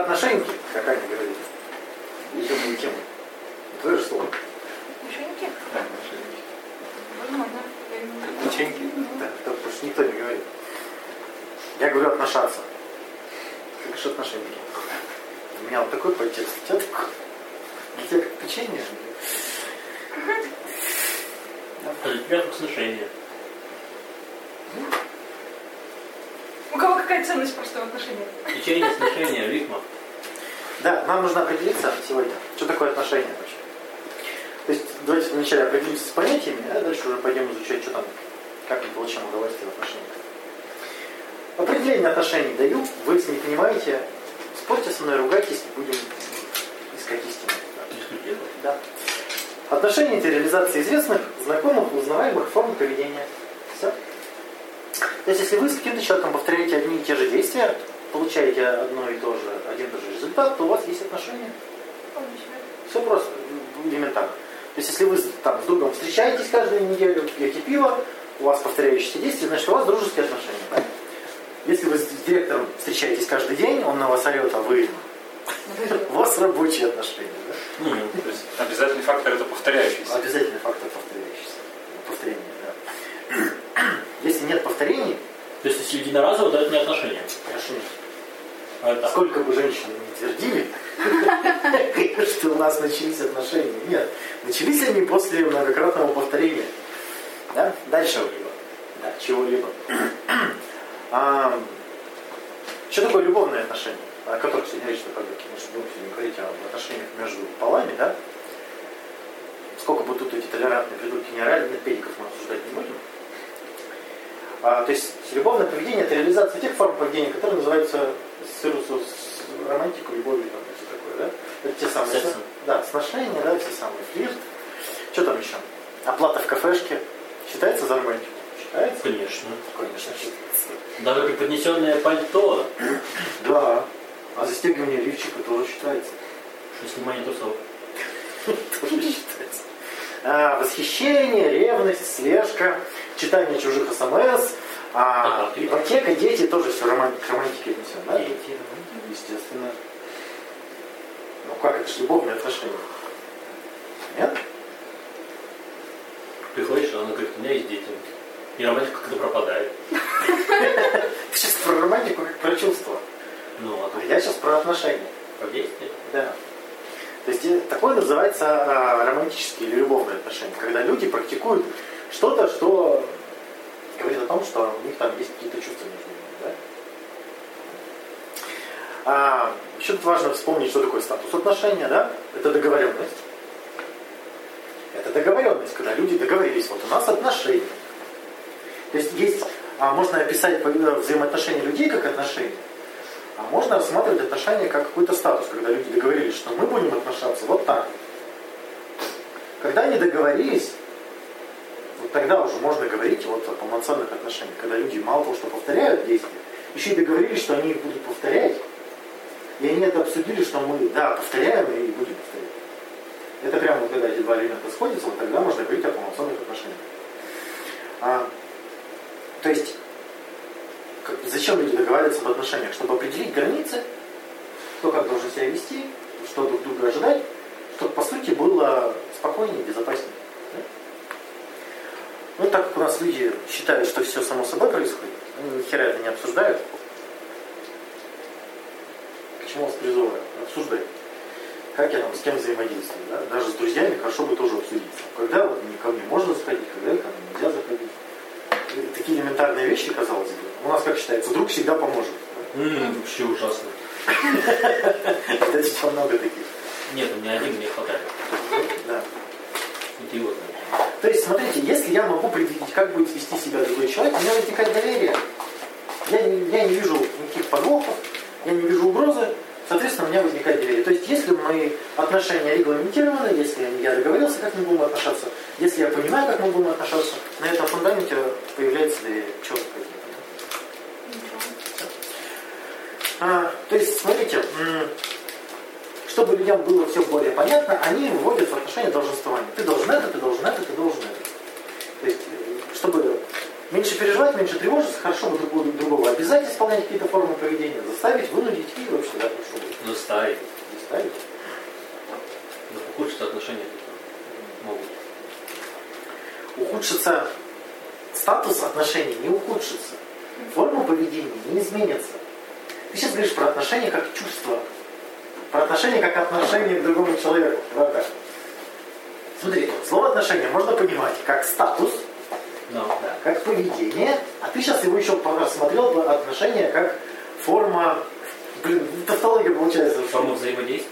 отношеньки, как Аня говорит. И тему, и тему. Это же слово. Мошенники? Да, мошенники. Возможно. Я. Печеньки. Да, потому что никто не говорит. Я говорю отношаться. Ты говоришь отношеньки. У меня вот такой подтекст. У тебя такой. Для тебя как печенье. А для тебя как сношение. У кого какая ценность просто в отношениях? Течение, сношение, рифма. Да, нам нужно определиться сегодня, что такое отношения вообще. То есть давайте вначале определимся с понятиями, а дальше уже пойдем изучать, что там, как мы получаем удовольствие в отношениях. Определение отношений даю, вы если не понимаете, спорьте со мной, ругайтесь, будем искать истину. Да. Отношения – это реализация известных, знакомых, узнаваемых форм поведения. То есть, если вы с каким-то человеком повторяете одни и те же действия, получаете одно и то же, один и тот же результат, то у вас есть отношения. Все просто, элементарно. То есть, если вы там, с другом встречаетесь каждую неделю, пьете пиво, у вас повторяющиеся действия, значит, у вас дружеские отношения. да? Если вы с директором встречаетесь каждый день, он на вас орет, а вы... У вас рабочие отношения. Да? Ну, обязательный фактор это повторяющийся. Обязательный фактор повторяющийся. Повторение. Если нет повторений, то есть если единоразово, то это не отношения. конечно, нет. А это Сколько бы женщин не твердили, что у нас начались отношения. Нет. Начались они после многократного повторения. Да? Дальше. чего-либо. Да, чего-либо. А, что такое любовные отношения, о которых сегодня речь пойдет? Мы же будем сегодня говорить об отношениях между полами, да? Сколько бы тут эти толерантные придурки не орали, нет педиков мы обсуждать не будем. А, то есть любовное поведение это реализация тех форм поведения, которые называются ассоциируются с романтикой, любовью там, все такое, да? Это те самые Сексом. да, сношения, да, все самые флирт. Что там еще? Оплата в кафешке. Считается за романтику? Считается? Конечно. Конечно, считается. Даже преподнесенное пальто, Да. А застегивание лифчика тоже считается. что снимание трусов. Тоже считается. А, восхищение, ревность, слежка, читание чужих смс, а, Ага, ипотека, дети тоже все романтик, к романтике отнесем, да? Дети, Естественно. Ну как, это же любовные отношения. Нет? Приходишь, а она говорит, у меня есть дети. И романтика как-то пропадает. Ты сейчас про романтику, как про чувства. Ну, а А я сейчас про отношения. по действию. Да. То есть э, такое называется а, романтические или любовные отношения, когда люди практикуют что-то, что говорит о том, что у них там есть какие-то чувства между ними. Да? А, еще тут важно вспомнить, что такое статус отношения, да? Это договоренность. Это договоренность, когда люди договорились, вот у нас отношения. То есть есть, а, можно описать э, взаимоотношения людей как отношения, а можно рассматривать отношения как какой-то статус, когда люди договорились, что мы будем отношаться вот так. Когда они договорились, вот тогда уже можно говорить вот о полноценных отношениях, когда люди мало того, что повторяют действия, еще и договорились, что они их будут повторять. И они это обсудили, что мы, да, повторяем и будем повторять. Это прямо вот когда эти два элемента сходятся, вот тогда можно говорить о полноценных отношениях. А, то есть, как- зачем люди договариваются в отношениях? Чтобы определить границы, кто как должен себя вести, что друг друга ожидать, чтобы по сути было спокойнее безопаснее. Да? Ну, так как у нас люди считают, что все само собой происходит, они ни хера это не обсуждают. К чему вас призываю? Обсуждать. Как я там с кем взаимодействую, да? Даже с друзьями хорошо бы тоже обсудить. Когда вот ко мне можно заходить, когда ко мне нельзя заходить. И такие элементарные вещи, казалось бы. У нас, как считается, друг всегда поможет. да? М, Вообще ужасно. Типа много таких. Нет, у меня один мне хватает. Да. Идиот. То есть, смотрите, если я могу предвидеть, как будет вести себя другой человек, у меня возникает доверие. Я не, я не вижу никаких подвохов, я не вижу угрозы, соответственно, у меня возникает доверие. То есть, если мои отношения регламентированы, если я договорился, как мы будем отношаться, если я понимаю, как мы будем отношаться, на этом фундаменте появляется доверие. Чего такое? А, то есть, смотрите, чтобы людям было все более понятно, они вводят в отношения долженствования. Ты должен это, ты должен это, ты должен это. То есть, э, чтобы Меньше переживать, меньше тревожиться, хорошо бы другого, другого обязать исполнять какие-то формы поведения, заставить, вынудить и вообще, да, что будет. Заставить. Заставить. Но ухудшится отношения могут. Ухудшится статус отношений, не ухудшится. Форма поведения не изменится. Ты сейчас говоришь про отношения как чувство. Про отношения как отношение к другому человеку. Правда? Смотри, слово отношения можно понимать как статус, Ну, да. как поведение, а ты сейчас его еще рассмотрел бы отношения как форма, блин, тавтология получается. Форма взаимодействия.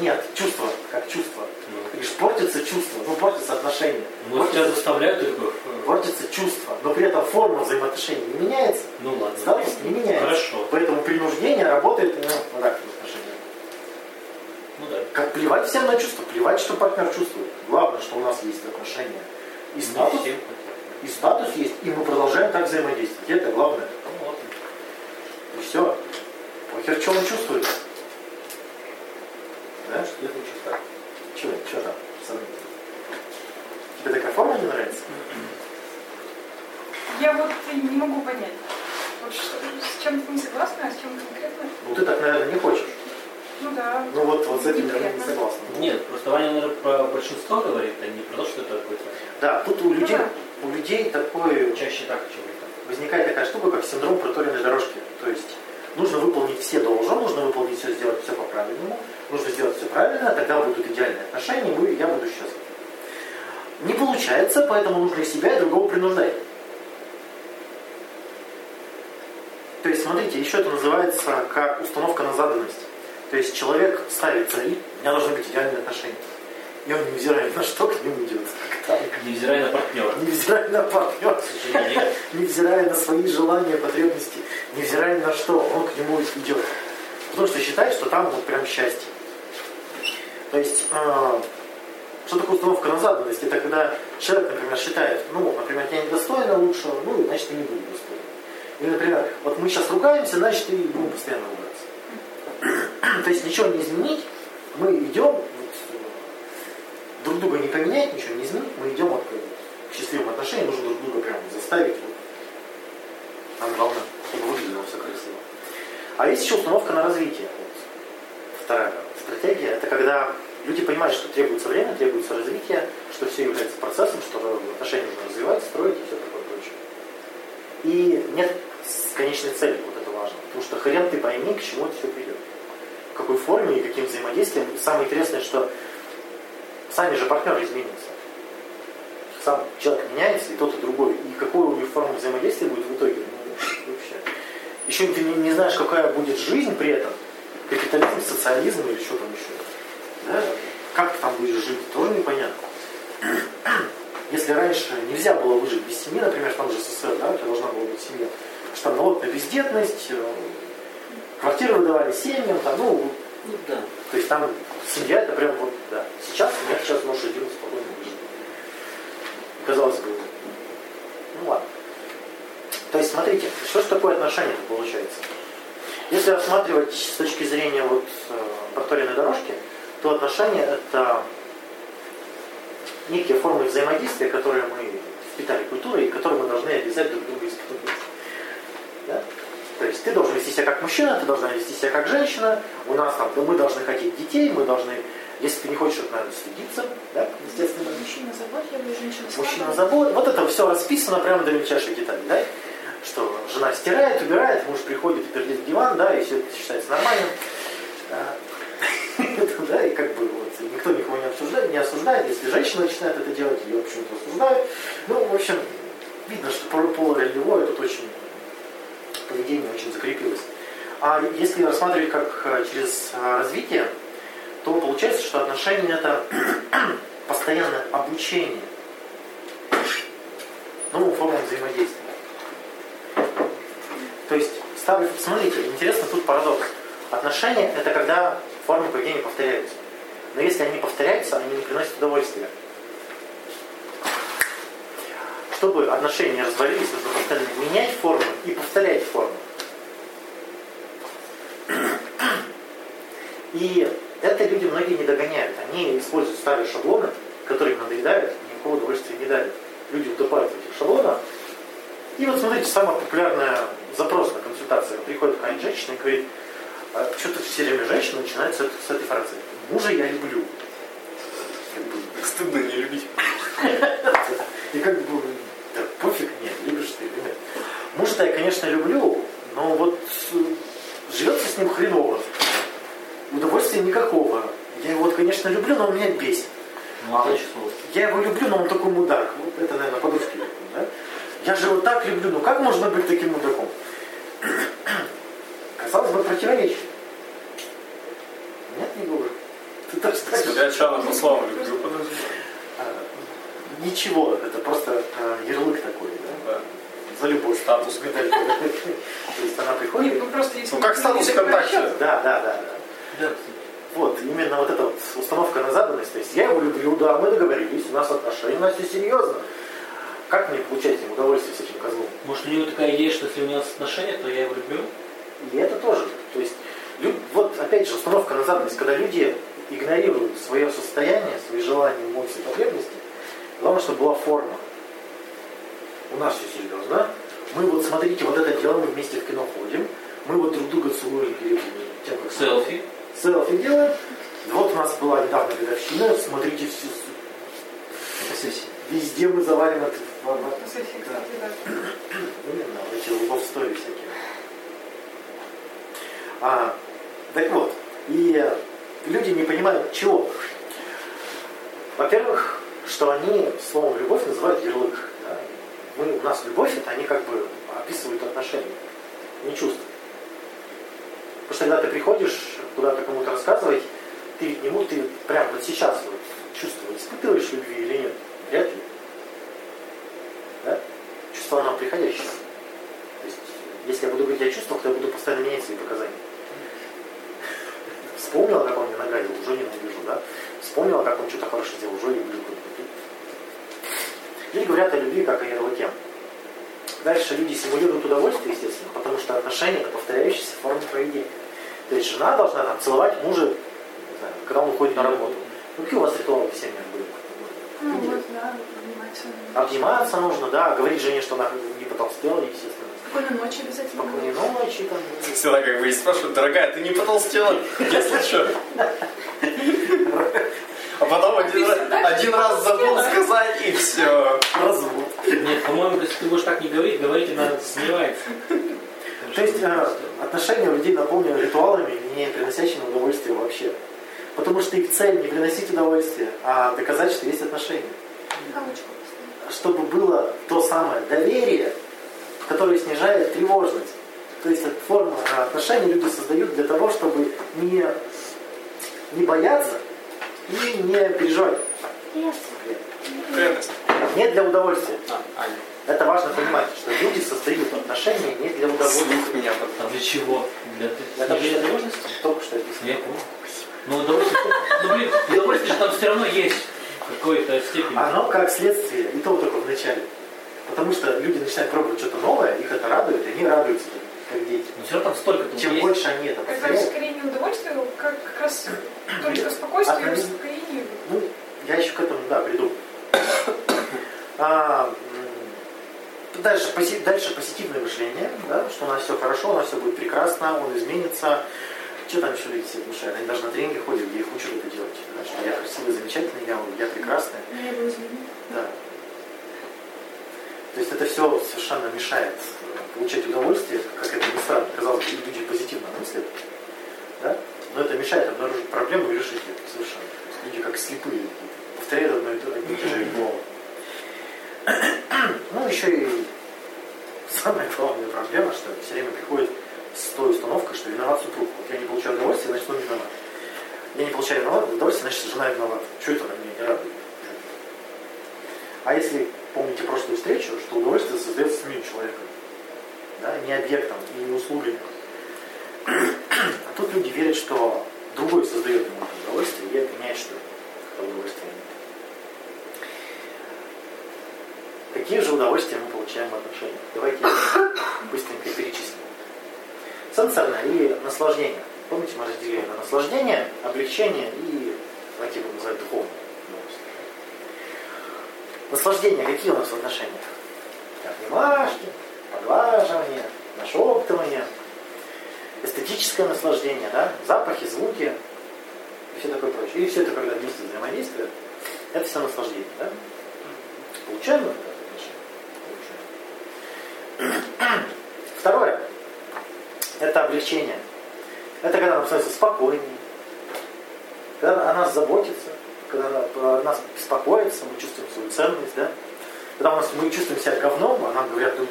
Нет, чувство, как чувство. Ну, говоришь, портится чувство, ну портится отношения. Ну, тебя заставляют только... Портится чувство, но при этом форма взаимоотношений не меняется, Ну ладно. статус не меняется. Хорошо. Поэтому принуждение работает ну, вот так. Ну да. Как плевать всем на чувства, плевать, что партнер чувствует. Главное, что у нас есть отношения. И статус, и статус есть, и мы продолжаем так взаимодействовать. И это главное. Ну. И все. Похер, что он чувствует. Да? Я лучше так. Чего, чего там? сомнительно? Тебе такая форма не нравится? Я вот не могу понять. Вот что, с чем ты не согласна, а с чем конкретно? Ну ты так, наверное, не хочешь. Ну вот, вот с этим я не согласен. Нет, просто Ваня, наверное, про большинство говорит, а не про то, что это какой-то Да, тут у людей, у людей такой чаще так, чем так. возникает такая штука, как синдром проторенной дорожки. То есть нужно выполнить все должно, нужно выполнить все, сделать все по-правильному, нужно сделать все правильно, тогда будут идеальные отношения, мы, я буду счастлив. Не получается, поэтому нужно и себя, и другого принуждать. То есть, смотрите, еще это называется как установка на заданность. То есть человек ставит цель, у меня должны быть идеальные отношения. И он, невзирая на что, к ним идет. Невзирая на партнера. Невзирая на партнера, невзирая на свои желания, потребности, невзирая на что, он к нему идет. Потому что считает, что там вот прям счастье. То есть, э, что такое установка на заданность? Это когда человек, например, считает, ну, например, я недостойна лучшего, ну, значит, я не буду достойна. Или, например, вот мы сейчас ругаемся, значит, и будем постоянно ругаться. То есть ничего не изменить, мы идем, друг друга не поменять, ничего не изменить, мы идем вот к, счастливым отношениям, нужно друг друга прям заставить. Вот. Там главное, чтобы выглядело все красиво. А есть еще установка на развитие. Вот. Вторая стратегия, это когда люди понимают, что требуется время, требуется развитие, что все является процессом, что отношения нужно развивать, строить и все такое прочее. И нет конечной цели, вот это важно. Потому что хрен ты пойми, к чему это все придет. Какой форме и каким взаимодействием. И самое интересное, что сами же партнеры изменятся. Сам человек меняется, и тот, и другой. И какую у них форму взаимодействия будет в итоге, ну, вообще. Еще ты не, не знаешь, какая будет жизнь при этом. Капитализм, социализм или что там еще. Да? Как ты там будешь жить, тоже непонятно. Если раньше нельзя было выжить без семьи, например, в том же СССР, да, это должна была быть семья, что там налог на бездетность, э, квартиры выдавали семьям, там, ну, Ну да. то есть там семья это прям вот, да. Сейчас семья сейчас может один спокойно выжить. Казалось бы, ну ладно. То есть смотрите, что же такое отношение получается? Если рассматривать с точки зрения вот э, проторенной дорожки, то отношения это некие формы взаимодействия, которые мы впитали культурой и которые мы должны обязать друг друга испытывать. Да? То есть ты должен вести себя как мужчина, ты должна вести себя как женщина, у нас там, да, мы должны хотеть детей, мы должны, если ты не хочешь, это надо стыдиться, да, естественно. Мужчина заботливый, женщина Мужчина забыл. Вот это все расписано прямо до мельчайших деталей, да? Что жена стирает, убирает, муж приходит и пердит в диван, да, и все это считается нормальным. А, Да, и как бы вот, никто никого не обсуждает, не осуждает. Если женщина начинает это делать, ее почему-то осуждают. Ну, в общем, видно, что полу- полуролевое тут очень поведение очень закрепилось. А если рассматривать как э, через э, развитие, то получается, что отношения это постоянное обучение новым формам взаимодействия. То есть, ставлю, смотрите, интересно тут парадокс. Отношения это когда формы поведения повторяются. Но если они повторяются, они не приносят удовольствия. Чтобы отношения развалились, нужно постоянно менять формы и повторять формы. И это люди многие не догоняют. Они используют старые шаблоны, которые им надоедают, никакого удовольствия не дарят. Люди утопают в этих шаблонах, И вот смотрите, самый популярный запрос на консультацию. Приходит какая-нибудь женщина и говорит, а что-то все время женщина начинает с, этой- с этой фразы. Мужа я люблю. Как бы, Стыдно не любить. и как бы, да пофиг мне, любишь ты или нет. Мужа-то я, конечно, люблю, но вот э, живется с ним хреново. Удовольствия никакого. Я конечно, люблю, но он меня бесит. Мало число. Я его люблю, но он такой мудак. Вот это, наверное, подружки любят, да? Я же его так люблю, ну как можно быть таким мудаком? Казалось бы, противоречие. Нет, не говорю. Ты так скажешь. Я Чана по словам люблю, подожди. А, Ничего, это просто а, ярлык такой, да? Да. За любовь. Статус. медаль. То есть она приходит. Ну просто Ну, как статус ВКонтакте. Да, да, да. да. Вот, именно вот эта вот установка на заданность. То есть я его люблю, да, мы договорились, у нас отношения, у нас все серьезно. Как мне получать им удовольствие с этим козлом? Может, у него такая идея, что если у нас отношения, то я его люблю? И это тоже. То есть, вот опять же, установка на заданность, когда люди игнорируют свое состояние, свои желания, эмоции, потребности, главное, чтобы была форма. У нас все серьезно. Мы вот, смотрите, вот это делаем, мы вместе в кино ходим, мы вот друг друга целуем перед тем, как Селфи. Селфи делаем. Вот у нас была недавно годовщина, смотрите, все, Фотосессия. везде мы завалим в- Фотосессии, кстати, да. Именно, эти love story всякие. А, так вот, и люди не понимают чего. Во-первых, что они словом любовь называют ярлык. да. Мы, у нас любовь, это они как бы описывают отношения, не чувства. Когда ты приходишь куда-то кому-то рассказывать, ты ведь можешь, ты прямо вот сейчас вот чувство испытываешь любви или нет? Вряд ли. Да? Чувство оно приходящее. То есть, если я буду говорить о чувствах, то я буду постоянно менять свои показания. Вспомнила, как он мне нагадил, уже ненавижу, да? Вспомнила, как он что-то хорошо сделал, уже люблю. Люди говорят о любви как о ярлыке. Дальше люди симулируют удовольствие, естественно, потому что отношения это повторяющиеся формы поведения. То есть жена должна там целовать мужа, знаю, когда он уходит на работу. Ну какие у вас ритуалы в семьях были? Ну вот, да, обниматься. Обниматься нужно, да, говорить жене, что она не потолстела, естественно. Спокойной ночи обязательно. Спокойной ночи, там. Всегда как бы и спрашивают, дорогая, ты не потолстела? Если что. А потом один, раз- один раз забыл сказать, и все. Развод. Нет, по-моему, если ты будешь так не говорить, говорить она сомневается. То есть э, отношения у людей наполнены ритуалами, не приносящими удовольствия вообще. Потому что их цель не приносить удовольствие, а доказать, что есть отношения. Чтобы было то самое доверие, которое снижает тревожность. То есть эта форма э, отношений люди создают для того, чтобы не, не бояться и не переживать. Крепость. Не для удовольствия. А, Аня. Это важно понимать, что люди создают отношения не для удовольствия. Слух меня. А для чего? Для Это вообще тревожности? только что описано. Я понял. Ну, удовольствие, ну, блин, удовольствие же там все равно есть в какой-то степени. Оно как следствие, и то только в начале. Потому что люди начинают пробовать что-то новое, их это радует, и они радуются, как дети. Но все равно там столько Чем есть. больше они это Это повторяют, скорее не удовольствие, как, как раз только спокойствие и Организм. успокоение. ну, я еще к этому, да, приду. А, дальше, пози- дальше позитивное мышление, да, что у нас все хорошо, у нас все будет прекрасно, он изменится. Что там еще люди себе внушают? Они даже на тренинги ходят, где их учат это делать. да, что я красивый, замечательный, я, я прекрасный. Не изменений. Да. То есть это все совершенно мешает э, получать удовольствие, как это ни странно, казалось бы, люди позитивно мыслят, да? но это мешает обнаружить проблему и решить ее совершенно. Люди как слепые, повторяют одно и то одни и те же ритуалы. Ну, еще и самая главная проблема, что все время приходит с той установкой, что виноват супруг. Вот я не получаю удовольствие, значит, он виноват. Я не получаю удовольствие, значит, жена виновата. Что это на меня не радует? А если помните прошлую встречу, что удовольствие создается самим человеком, да, не объектом и не услугами. А тут люди верят, что другой создает ему удовольствие и обвиняет, что это удовольствие нет. Какие же удовольствия мы получаем в отношениях? Давайте быстренько перечислим. Сенсорное или наслаждение. Помните, мы разделили на наслаждение, облегчение и, давайте его называть духовное. Наслаждения какие у нас в отношениях? Обнимашки, поглаживание, нашептывание, эстетическое наслаждение, да, запахи, звуки и все такое прочее. И все это, когда вместе взаимодействует, это все наслаждение, да? Получаем это. Второе. Это облегчение. Это когда нам становится спокойнее, когда о нас заботится, когда о нас беспокоится, мы чувствуем свою ценность, да? Когда у нас, мы чувствуем себя говном, а нам говорят, «Ну,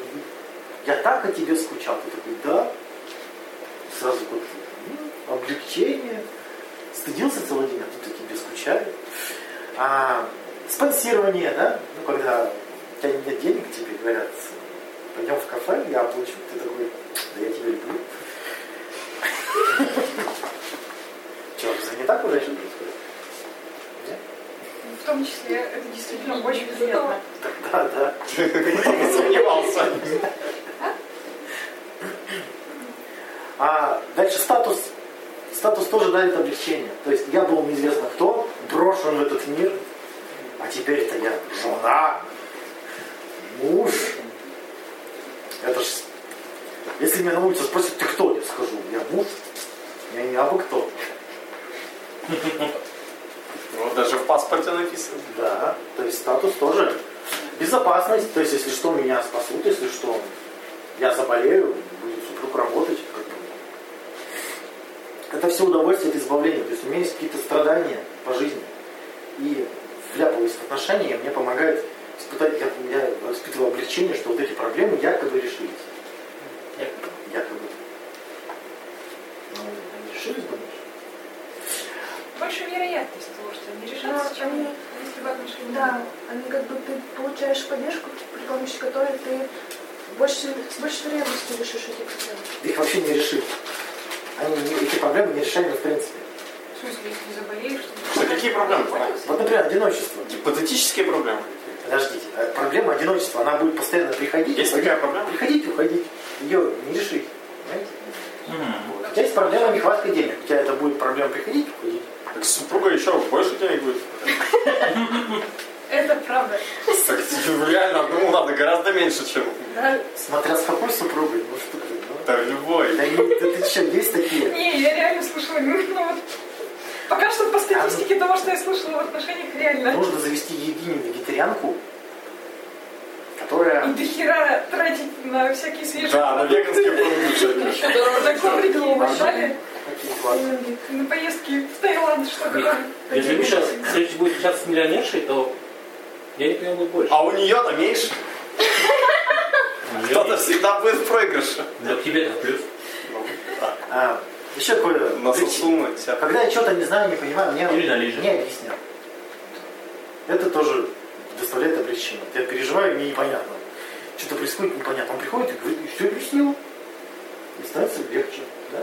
я так о тебе скучал. Ты такой, да. Сразу вот облегчение. Стыдился целый день, а тут о тебе скучали. А, спонсирование, да? Ну, когда у тебя нет денег, тебе говорят, пойдем в кафе, я оплачу. Ты такой, да я тебя люблю. Что, разве не так у женщин происходит? Нет? В том числе это действительно очень приятно. Да, да. Не сомневался. А дальше статус. Статус тоже дает облегчение. То есть я был неизвестно кто, брошен в этот мир, а теперь-то я жена, муж. Это ж... Если меня на улице спросят, ты кто? Я скажу, я муж. Я не абы кто. Вот даже в паспорте написано. Да, то есть статус тоже. Безопасность, то есть если что, меня спасут, если что, я заболею, будет супруг работать. Это все удовольствие от избавления. То есть у меня есть какие-то страдания по жизни. И вляпываясь в отношения, мне помогает испытать, я, я испытываю облегчение, что вот эти проблемы якобы решились. Якобы. якобы. Ну, они решились, думаешь? Больше вероятность того, что они решатся, Да, чем они- если бы отношения не Да, они как бы ты получаешь поддержку, при помощи которой ты больше, с большей вероятностью решишь эти проблемы. Их вообще не решить. Они эти проблемы не решаемы в принципе. В смысле, если заболеешь, то... Да какие проблемы? Вот, например, одиночество. Гипотетические проблемы. Подождите, э, проблема одиночества, она будет постоянно приходить. Есть уходить, такая проблема? Приходить, уходить. Ее не решить. Понимаете? Вот. У тебя есть проблема нехватка денег. У тебя это будет проблема приходить, уходить. Так супруга еще больше денег будет. Это правда. Так реально одному надо гораздо меньше, чем. Смотря с какой супругой. Ну что ты, ну. да, любой. Да ты, что, есть такие? Не, я реально слышала, ну вот... Пока что по статистике того, что я слышала в отношениях, реально. Нужно завести Евгению вегетарианку, И которая... дохера тратить на всякие свежие Да, на веганские продукты. Коврики и так далее. Какие классные. На поездки в Таиланд, что-то. Если Миша следующий будет встречаться с миллионершей, то денег у него будет больше. А у нее-то меньше. Кто-то всегда будет в проигрыше. Да тебе это плюс. Да. Такое... На прич- суммы. Когда я что-то не знаю, не понимаю, мне Или налижет. не объяснят. Это тоже доставляет облегчение. Я переживаю, мне непонятно. Что-то происходит непонятно. Он приходит и говорит, все объяснил. И становится легче. Да?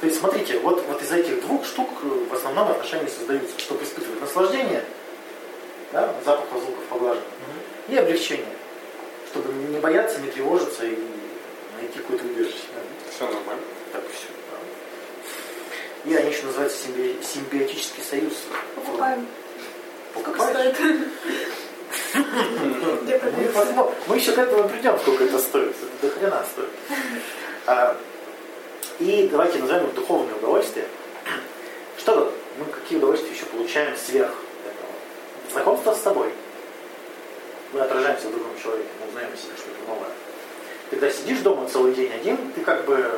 То есть, смотрите, вот, вот из этих двух штук э, в основном отношения создаются, чтобы испытывать наслаждение, да, запах звуков поглаживания, и облегчение, чтобы не бояться, не тревожиться и найти какое-то убежище. да. Все нормально. Так все. И они еще называются симби- симбиотический союз. Покупаем. Как Покупаешь? стоит? Мы, посмо- мы еще к этому придем, сколько это стоит. Это до хрена стоит. А, и давайте назовем их духовные удовольствия. Что мы какие удовольствия еще получаем сверх этого? Знакомство с собой. Мы отражаемся в другом человеке, мы узнаем о себе что-то новое. Когда сидишь дома целый день один, ты как бы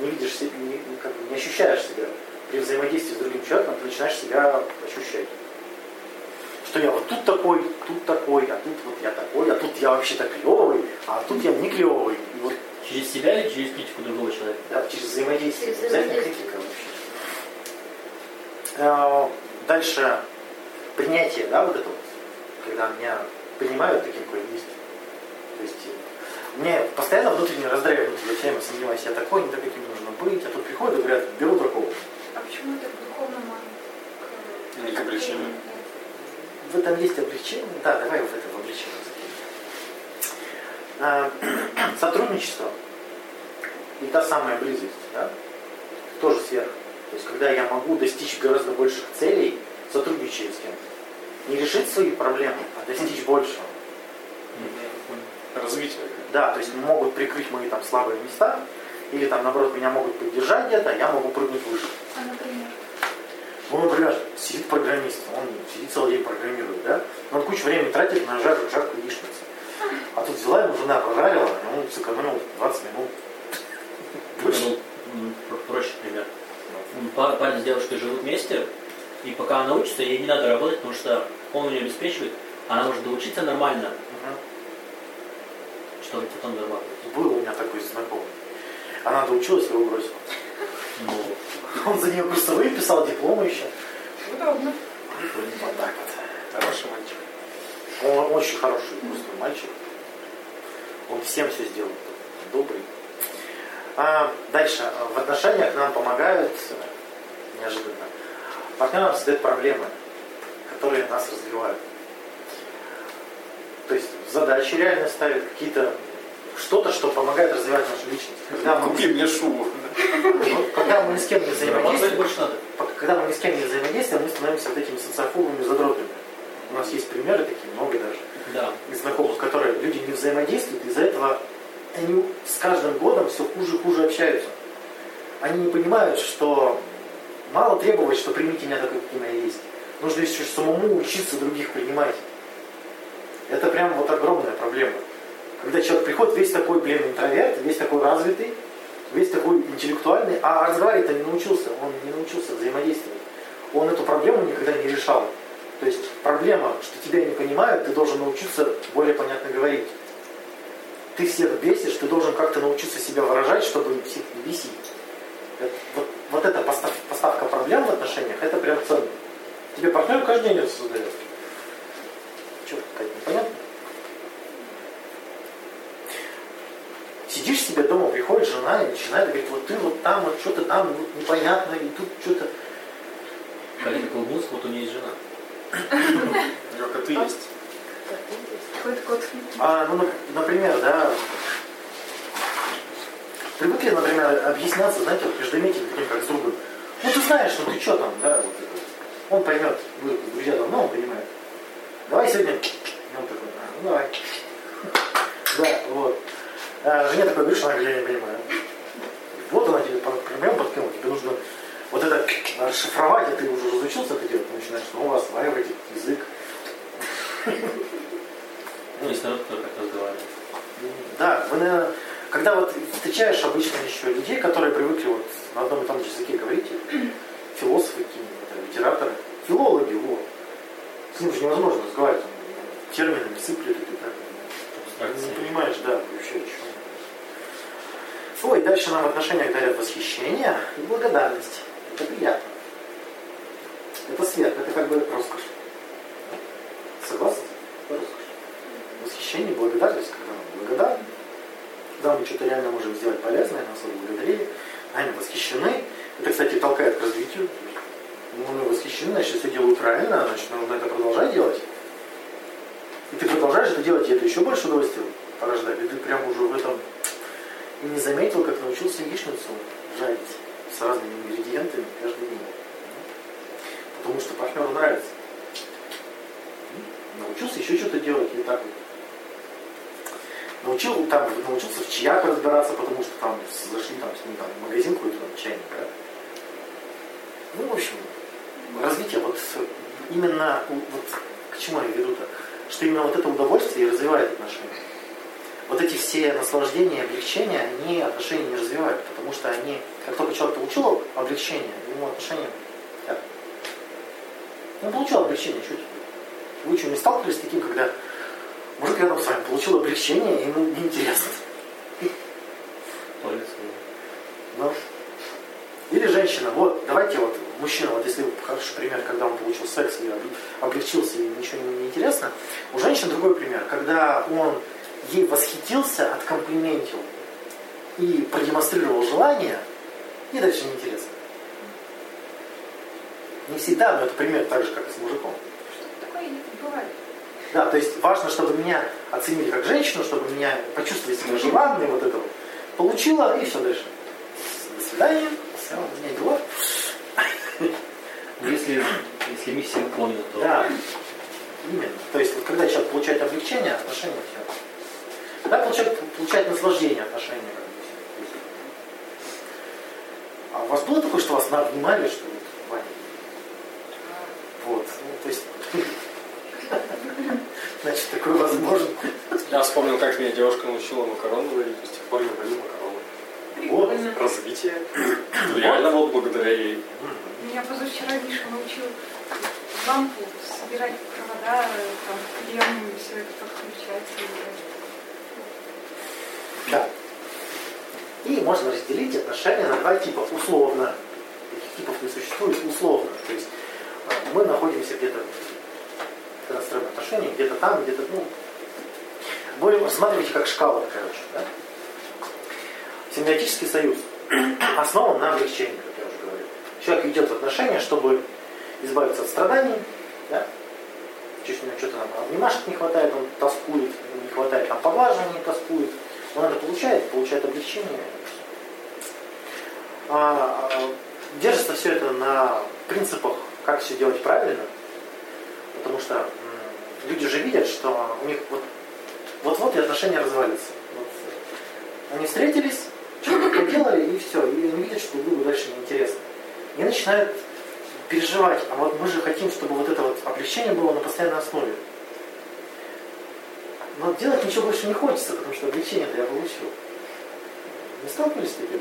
не видишь, не, не- как бы не ощущаешь себя. При взаимодействии с другим человеком ты начинаешь себя ощущать. Что я вот тут такой, тут такой, а тут вот я такой, а тут я вообще-то клевый, а тут я не клевый. И вот Через себя или через критику другого человека? да, через взаимодействие. Через Обязательно взаимодействие. критика вообще. Э, Дальше принятие, да, вот это вот, когда меня принимают таким, какой есть. То есть э, мне постоянно внутренне раздраивает я все сомневаюсь, я такой, не нужно быть, а тут приходят и говорят, беру такого. А почему это к духовному, Не к облегчению. В этом есть облегчение. Да, давай вот это в облегчение закинем. А, Сотрудничество и та самая близость, да, тоже сверх. То есть, когда я могу достичь гораздо больших целей, сотрудничая с кем-то. Не решить свои проблемы, а достичь большего. Развитие. Да, то есть могут прикрыть мои там слабые места, или там, наоборот, меня могут поддержать где-то, я могу прыгнуть выше. А, например? Ну, например, сидит программист, он сидит целый день программирует, да? Но он кучу времени тратит на жар, жарку яичницу. А тут взяла ему жена пожарила, и он сэкономил 20 минут. Ну, м, про- проще пример. Парень с девушкой живут вместе, и пока она учится, ей не надо работать, потому что он у нее обеспечивает, она может доучиться нормально, Мгм. чтобы потом зарабатывать. Был у меня такой знакомый. Она доучилась, его бросила. Он за нее курсовые писал, дипломы еще. Удобно. Вот так вот. Хороший мальчик. Он очень хороший просто мальчик. Он всем все сделал. Добрый. А, дальше. В отношениях нам помогают э, неожиданно. Партнерам создают проблемы, которые нас развивают. То есть задачи реально ставят какие-то что-то, что помогает развивать нашу личность. Когда мы, Купи мне шубу. когда мы ни с кем не взаимодействуем, больше надо. когда мы ни с кем не взаимодействуем, мы становимся вот этими социофобами задротами. У нас есть примеры такие, много даже Да. из знакомых, которые люди не взаимодействуют, из-за этого они с каждым годом все хуже и хуже общаются. Они не понимают, что мало требовать, что примите меня такой, каким я есть. Нужно еще самому учиться других принимать. Это прям вот огромная проблема. Когда человек приходит весь такой, блин, интроверт, весь такой развитый, весь такой интеллектуальный, а разговаривать-то не научился, он не научился взаимодействовать. Он эту проблему никогда не решал. То есть проблема, что тебя не понимают, ты должен научиться более понятно говорить. Ты всех бесишь, ты должен как-то научиться себя выражать, чтобы всех не бесить. Вот, вот эта постав- поставка проблем в отношениях, это прям ценно. Тебе партнер каждый день это создает. Что, какая непонятно? Сидишь себе дома, приходит жена и начинает говорить, вот ты вот там, вот что-то там, вот непонятно, и тут что-то. Катя так улыбнулся, вот у нее есть жена. Как ты есть. А, ну, нап- например, да, привыкли, например, объясняться, знаете, вот междометием таким, как с другом. Ну, ты знаешь, ну ты что там, да, вот. Он поймет, вы друзья давно, он понимает. Давай сегодня, И он такой, «А, ну давай. Да, вот. А жене такой, говоришь, она говорит, я не понимаю. Вот она тебе прям подкинула, тебе нужно вот это расшифровать, и ты уже разучился это делать, ты начинаешь снова осваивать этот язык. Ну, есть народ, который так разговаривает. Да, вы, наверное, когда вот встречаешь обычно еще людей, которые привыкли вот на одном и том же языке говорить, философы какие-нибудь, литераторы, филологи, вот. С ним же невозможно разговаривать, терминами сыплет и так. Не понимаешь, да, вообще о чем. Ой, дальше нам в отношениях дарят восхищение и благодарность. Это приятно. Это свет, это как бы роскошь. Согласны? Роскошь. Восхищение, благодарность, когда мы благодарны. Когда мы что-то реально можем сделать полезное, нас благодарили, нами восхищены. Это, кстати, толкает к развитию. Ну, мы восхищены, значит, все делаю правильно, значит, нужно это продолжать делать. И ты продолжаешь это делать, и это еще больше удовольствия порождает. И ты прям уже в этом и не заметил, как научился яичницу жарить с разными ингредиентами каждый день. Потому что партнеру нравится. Научился еще что-то делать, и так вот. Научил, там, научился в чаях разбираться, потому что там зашли там, с ним там, в магазин какой-то там чайник, да? Ну, в общем, развитие вот именно вот к чему я веду-то? Что именно вот это удовольствие и развивает отношения. Вот эти все наслаждения и облегчения, они отношения не развивают, потому что они, как только человек получил облегчение, ему отношения как? Он получил облегчение, теперь? Вы что, не сталкивались с таким, когда мужик рядом с вами получил облегчение, и ему неинтересно? Ну. Или женщина, вот, давайте вот, мужчина, вот если хороший пример, когда он получил секс и обле- облегчился и ничего не, не интересно, у женщин другой пример, когда он ей восхитился, откомплиментил и продемонстрировал желание, и дальше неинтересно. Не всегда, но это пример так же, как и с мужиком. Такое бывает. Да, то есть важно, чтобы меня оценили как женщину, чтобы меня почувствовали себя желанной, вот это вот. Получила, и все дальше. До свидания, все, у меня дела. Ну, если, если миссия выполнена, то Да, именно. То есть, вот, когда человек получает облегчение, отношения все. Да, получает, получает наслаждение отношения. А у вас было такое, что вас обнимали, что вот, Ваня? Вот, ну, то есть, значит, такое возможно. Я вспомнил, как меня девушка научила макароны варить, и с тех пор я варю макароны. Вот. Развитие. Реально вот благодаря ей. Меня позавчера Миша научил лампу собирать провода, там, клемму и все это подключать. Да. И можно разделить отношения на два типа. Условно. Таких типов не существует условно. То есть э, мы находимся где-то, когда строим отношения, где-то там, где-то, ну, более рассматривайте как шкала, короче. Да? Симбиотический союз основан на облегчении, как я уже говорил. Человек идет в отношения, чтобы избавиться от страданий, да? Чуть у него что-то там обнимашек не хватает, он тоскует, не хватает там поглаживания, тоскует. Он это получает, получает облегчение. А, а, держится все это на принципах, как все делать правильно. Потому что люди же видят, что у них вот вот-вот и отношения развалятся. Вот, они встретились, что-то поделали, и все. И они видят, что друг другу дальше неинтересно. И начинают переживать, а вот мы же хотим, чтобы вот это вот облегчение было на постоянной основе. Но делать ничего больше не хочется, потому что облегчение-то я получил. Не сталкивались с таким?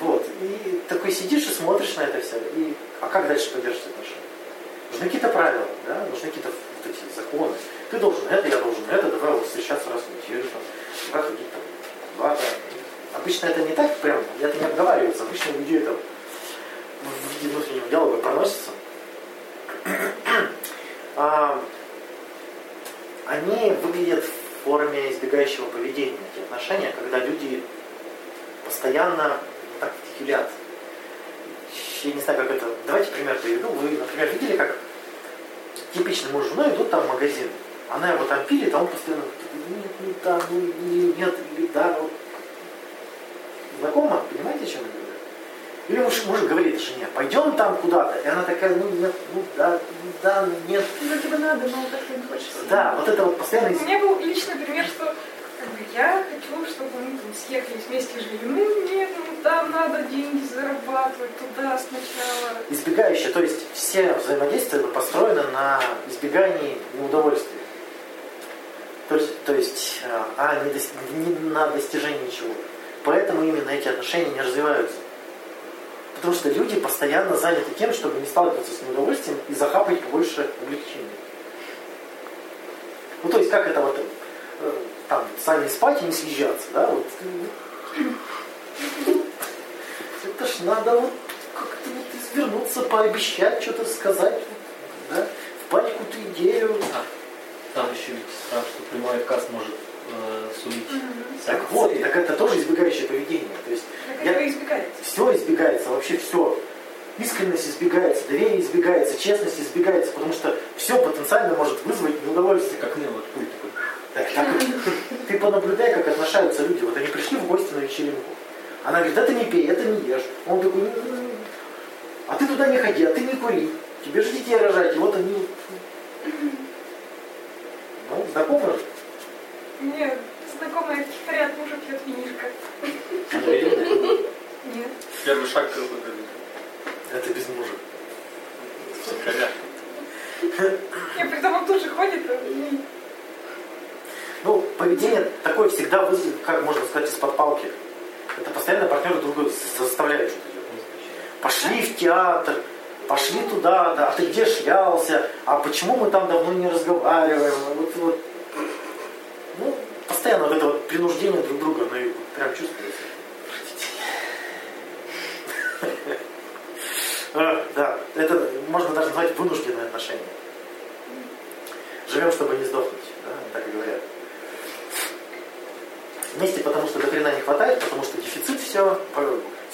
Вот. И такой сидишь и смотришь на это все. И, а как дальше поддерживать отношения? Нужны какие-то правила, да? нужны какие-то вот эти законы. Ты должен это, я должен это, давай вот встречаться раз в неделю, там, давай ходить там, два, там. Обычно это не так прям, это не обговаривается. Обычно у людей это в виде внутреннего диалога проносится. А, они выглядят в форме избегающего поведения, эти отношения, когда люди постоянно ну, так юлят. Я не знаю, как это... Давайте пример приведу. Вы, например, видели, как типичный муж с женой идут там в магазин. Она его там пилит, а он постоянно такой, нет, не да, ну, не, нет, да. Знакомо? Понимаете, о чем я говорю? Или муж, муж говорит жене, пойдем там куда-то. И она такая, ну нет, ну да, ну да, ну нет. Вроде бы надо, но как-то не хочется. Да, вот это вот постоянно... У меня был личный пример, что как бы, я хочу, чтобы мы там съехались вместе жили. Ну нет, ну там надо деньги зарабатывать туда сначала. избегающее, то есть все взаимодействия построены на избегании неудовольствия. То есть, то есть э, а не, дос- не на достижении чего. Поэтому именно эти отношения не развиваются. Потому что люди постоянно заняты тем, чтобы не сталкиваться с неудовольствием и захапать побольше облегчения. Ну, то есть, как это вот, э, там, сами спать и не съезжаться, да, вот. Это ж надо вот как-то вот извернуться, пообещать, что-то сказать, да, в какую-то идею. А, там еще ведь страх, что прямой отказ может э, Так вот, так это тоже избегающее поведение. То есть Так Я- избегается. все избегается, вообще все. Искренность избегается, доверие избегается, честность избегается, потому что все потенциально может вызвать неудовольствие. Как мне вот пульт такой. Так, так вот, ты понаблюдай, как отношаются люди. Вот они пришли в гости на вечеринку. Она говорит, это не пей, это не ешь. Он такой, «Ну, ну, ну, а ты туда не ходи, а ты не кури. Тебе же детей рожать. И вот они... Ну, знакомы? Мне знакомая втихаря от мужа пьет винишко. Нет. Первый шаг какой-то. Это без мужа. Втихаря. Я при том он тут же ходит. Ну, поведение такое всегда, вызовет, как можно сказать, из-под палки. Это постоянно партнер друг друга заставляет что-то делать. Пошли в театр, пошли туда-то, а ты где шлялся, а почему мы там давно не разговариваем, вот, вот. Ну, постоянно вот это вот принуждение друг друга, и прям чувствуется. А, Да, это можно даже назвать вынужденные отношения. Живем, чтобы не сдохнуть, да, так и говорят. Вместе, потому что до хрена не хватает, потому что дефицит все,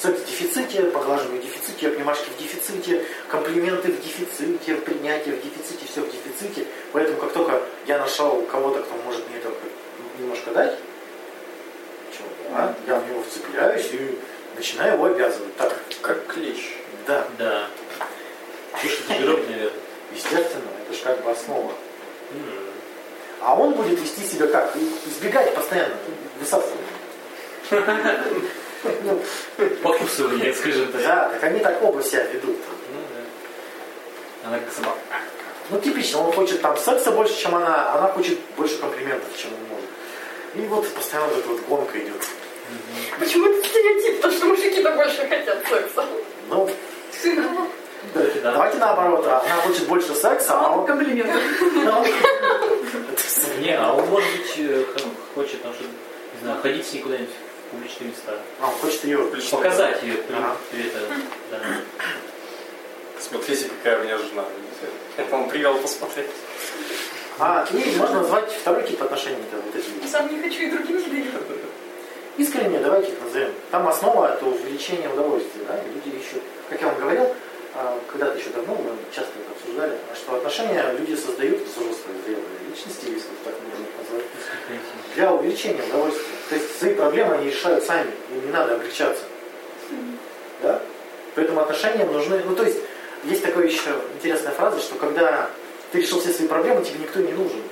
секс в дефиците, поглаживание в дефиците, обнимашки в дефиците, комплименты в дефиците, принятие в дефиците, все в дефиците. Поэтому как только я нашел кого-то, кто может мне это немножко дать, чего, да, я в него вцепляюсь и начинаю его обязывать. Так, Как клещ. да, Да. Это жирок, наверное. естественно, это же как бы основа. А он будет вести себя как? Избегать постоянно, высасывать. Ну, Покусывание, скажем так. Да, так они так оба себя ведут. Ну, да. Она как собака. Ну, типично, он хочет там секса больше, чем она, она хочет больше комплиментов, чем он может. И вот постоянно вот эта вот гонка идет. Почему это стереотип? Потому что мужики-то больше хотят секса. Ну, да, Да. давайте наоборот, а она хочет больше секса, а он... Комплименты. Не, а он, может быть, э, хочет, потому что, не знаю, ходить с ней куда-нибудь публичные места. А, он хочет ее... Показать ее, Ага. это, да. Смотрите, какая у меня жена. Это он привел посмотреть. А, и можно назвать второй тип отношений. Это вот эти Сам не хочу и другим не даю. искренние, давайте их назовем. Там основа это увеличение удовольствия. Да? Люди ищут, как я вам говорил, а, когда-то еще давно, мы часто это обсуждали, что отношения люди создают взрослые, зрелые личности, если так можно их назвать, для увеличения удовольствия. То есть свои проблемы они решают сами, им не надо облегчаться. Да? Поэтому отношениям нужны, ну то есть, есть такая еще интересная фраза, что когда ты решил все свои проблемы, тебе никто не нужен.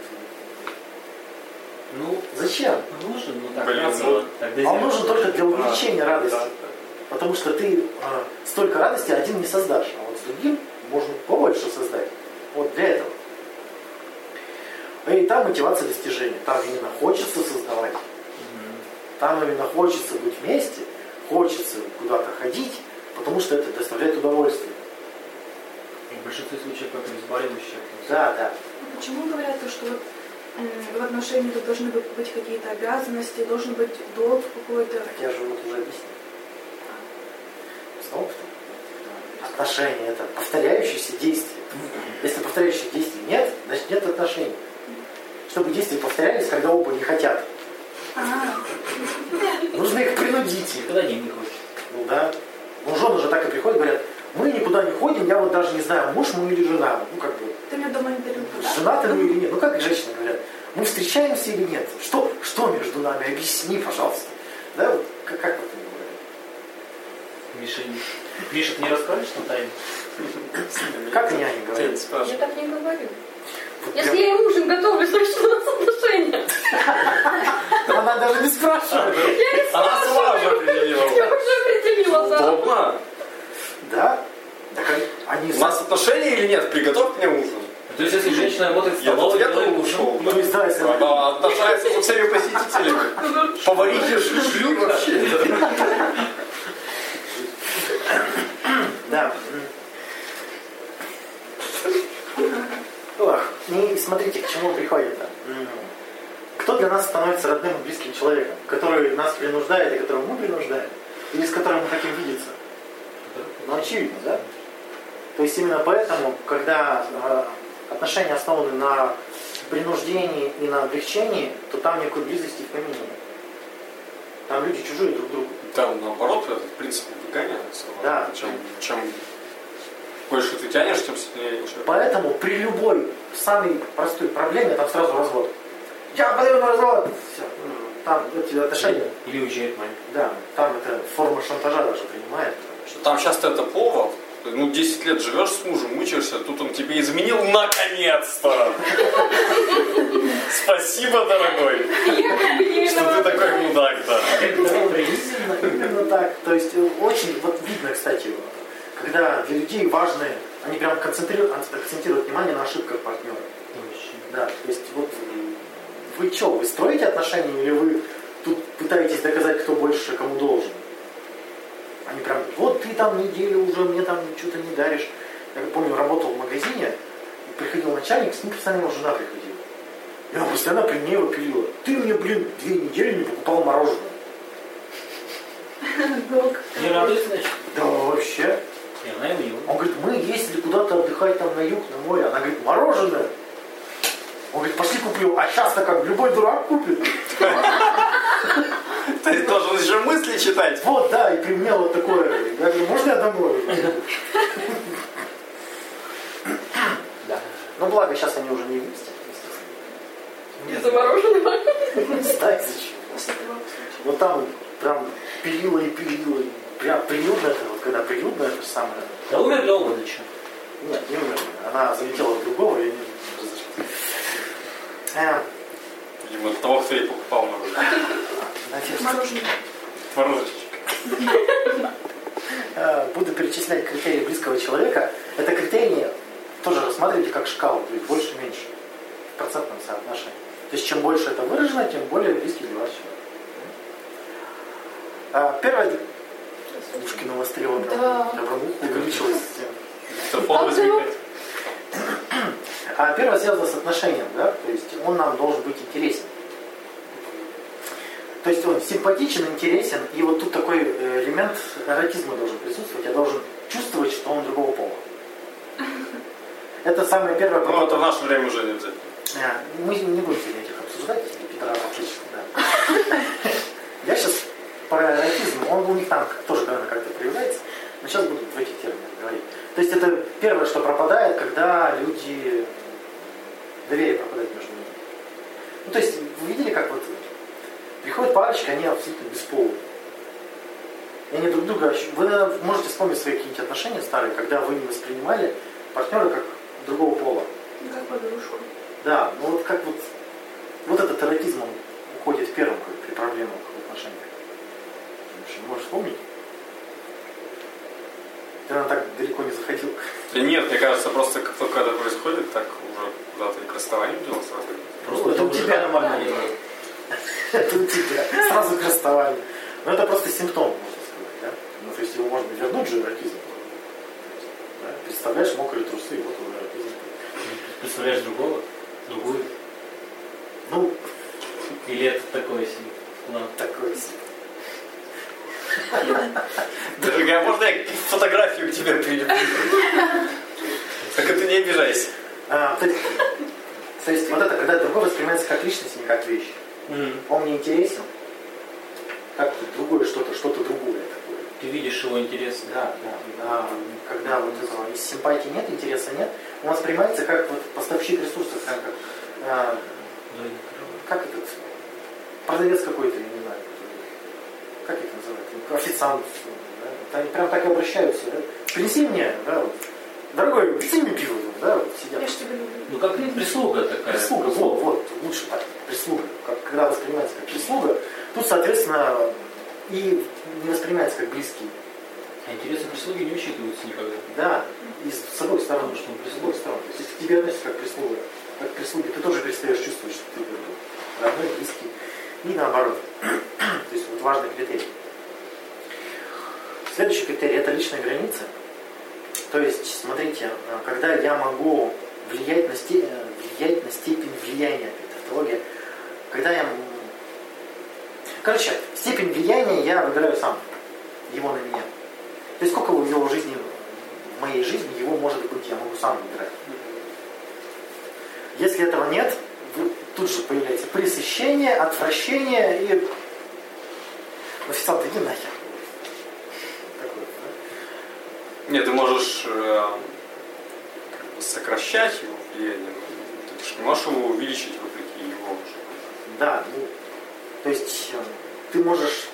Ну, Зачем? нужен, ну так Блин, надо ну, было. Так А он нужен только для увеличения Да, радости. да. Потому что ты а, столько радости один не создашь, а вот с другим можно побольше создать. Вот для этого. И там мотивация достижения. Там именно хочется создавать. Там именно хочется быть вместе, хочется куда-то ходить, потому что это доставляет удовольствие. В большинстве случаев как обезболивающее. Да, да. Почему говорят, то, что вот, м, в отношениях тут должны быть, быть какие-то обязанности, должен быть долг какой-то? Так я же вот уже объяснил. Снова что? Отношения это повторяющиеся действия. Если повторяющих действий нет, значит нет отношений. Чтобы действия повторялись, когда оба не хотят. Нужно их принудить. Денег не хочет. Ну да. Ну, жены же так и приходят, говорят, мы никуда не ходим, я вот даже не знаю, муж мы или жена. Ну, как бы, ты мне дома не дарил подарок. женаты мы или нет. Ну, как женщины говорят, мы встречаемся или нет? Что, что между нами? Объясни, пожалуйста. Да, вот как, как вот они говорят? Миша, не- Миша, ты не расскажешь на тайну? Как Ты говорят? Я так не говорю. Если я ей ужин готовлю, значит у нас отношения. Она даже не спрашивает. Она сама же определила. Я уже определила за. Удобно. Да? Так они, У нас отношения или нет? Приготовь мне ужин. То есть, если женщина работает в Я столовой, я ужин, ушел. Ну, да, если она- Она отношается со всеми посетителями. Поварихи шлют шлют вообще. Да. Ох, и смотрите, к чему приходит. Кто для нас становится родным и близким человеком, который нас принуждает и которого мы принуждаем, или с которым мы хотим видеться? Ну, очевидно, да? То есть именно поэтому, когда э, отношения основаны на принуждении и на облегчении, то там никакой близости в помине нет. Там люди чужие друг другу. Там наоборот этот принцип выгоняется. Да. Чем, чем больше ты тянешь, тем сильнее человек. Поэтому при любой самой простой проблеме там сразу развод. Я подаю на развод. Все. Там эти отношения. или уезжает маме. Да, там это форма шантажа даже принимает. Что там часто это повод. Ну, 10 лет живешь с мужем, мучаешься, тут он тебе изменил наконец-то. Спасибо, дорогой, что ты такой мудак-то. Именно, именно так. То есть э, очень вот видно, кстати, когда для людей важны, они прям концентрируют, акцентируют внимание на ошибках партнера. Да, то есть вот вы что, вы строите отношения или вы тут пытаетесь доказать, кто больше кому должен? Они прям, вот ты там неделю уже мне там что-то не даришь. Я помню, работал в магазине, и приходил начальник, с ним постоянно его жена приходила. И она постоянно при мне его пилила. Ты мне, блин, две недели не покупал мороженое. Не радуется, значит? Да вообще. И она его не Он говорит, мы ездили куда-то отдыхать там на юг, на море. Она говорит, мороженое. Он говорит, пошли куплю. А сейчас-то как любой дурак купит. Ты должен еще мысли читать. Вот, да, и при мне вот такое. Я говорю, можно я домой? Да. Ну, благо, сейчас они уже не вместе, естественно. Из-за мороженого. Случая. Вот там прям пилила и пилила. Прям приютно это, вот когда приютно, это же самое. Да умерли оба зачем? Нет, не умерла. Она залетела в другого и они разошлись. Э, Видимо, того, кто ей покупал мороженое. Мороженое. Мороженщик. Э, Буду перечислять критерии близкого человека. Это критерии тоже рассматривайте как шкалу, то есть больше-меньше в процентном соотношении. То есть чем больше это выражено, тем более близкий для вас человек. А, Первое, Ушкина стрела прям, Да. прям увеличилась. А первое связано с отношением, да, то есть он нам должен быть интересен. То есть он симпатичен, интересен, и вот тут такой э, элемент эротизма должен присутствовать. Я должен чувствовать, что он другого пола. Это самое первое. Ну, это в наше время уже не обязательно. А, Мы не будем сегодня этих обсуждать, Петра отлично, да. Я сейчас про у них там тоже, наверное, как-то проявляется, но сейчас буду в этих терминах говорить. То есть это первое, что пропадает, когда люди доверие пропадает между ними. Ну, то есть вы видели, как вот приходят парочки, они абсолютно бесполые. И они друг друга... Вы можете вспомнить свои какие-нибудь отношения старые, когда вы не воспринимали партнера как другого пола. Ну, как подружку. Да, ну вот как вот, вот этот эротизм, он уходит первым при проблемах можешь вспомнить? Ты, наверное, так далеко не заходил. Да нет, мне кажется, просто как только это происходит, так уже куда-то и к расставанию дело сразу. Просто это это у тебя нормально. Это у тебя. Сразу к расставанию. Но это просто симптом, можно сказать. Да? Ну, то есть его можно вернуть же эротизм. Да? Представляешь, мокрые трусы, и вот уже эротизм. Представляешь другого? Другую? Ну, Или это такое себе? Ладно. такое себе. Дорогая, можно я фотографию к тебе прилеплю? Так это не обижайся. А, то, есть, то есть вот это, когда другой воспринимается как личность, а не как вещь. Он мне интересен, как другое что-то, что-то другое такое. Ты видишь его интерес. Да, да. А когда вот этого из симпатии нет, интереса нет, он воспринимается как вот поставщик ресурсов, как, как, а, Ну, как этот продавец какой-то, называется, официант. Да? Они прям так и обращаются. Да? Принеси мне, да, вот. дорогой, принеси мне пиво, да, вот сидят. Я ж тебя люблю. Ну как прислуга такая. Прислуга, вот, вот, лучше так, прислуга. Как, когда воспринимается как прислуга, тут, соответственно, и не воспринимается как близкий. А интересы прислуги не учитываются никогда. Да, и с с обоих сторон, Потому что он с обоих сторон. То есть, если к тебе относятся как прислуга, как к прислуге, ты тоже перестаешь чувствовать, что ты родной, близкий. И наоборот. То есть вот важный критерий. Следующий критерий – это личные границы. То есть, смотрите, э, когда я могу влиять на, сте- э, влиять на степень влияния, тавтология, когда я... Короче, степень влияния я выбираю сам, его на меня. То есть сколько в его жизни, в моей жизни его может быть, я могу сам выбирать. Если этого нет, тут же появляется пресыщение, отвращение и... Официант, иди нахер. Такое, да? Нет, ты можешь э, как бы сокращать его влияние, но ты ж не можешь его увеличить вопреки его уже. Да, ну, то есть э, ты можешь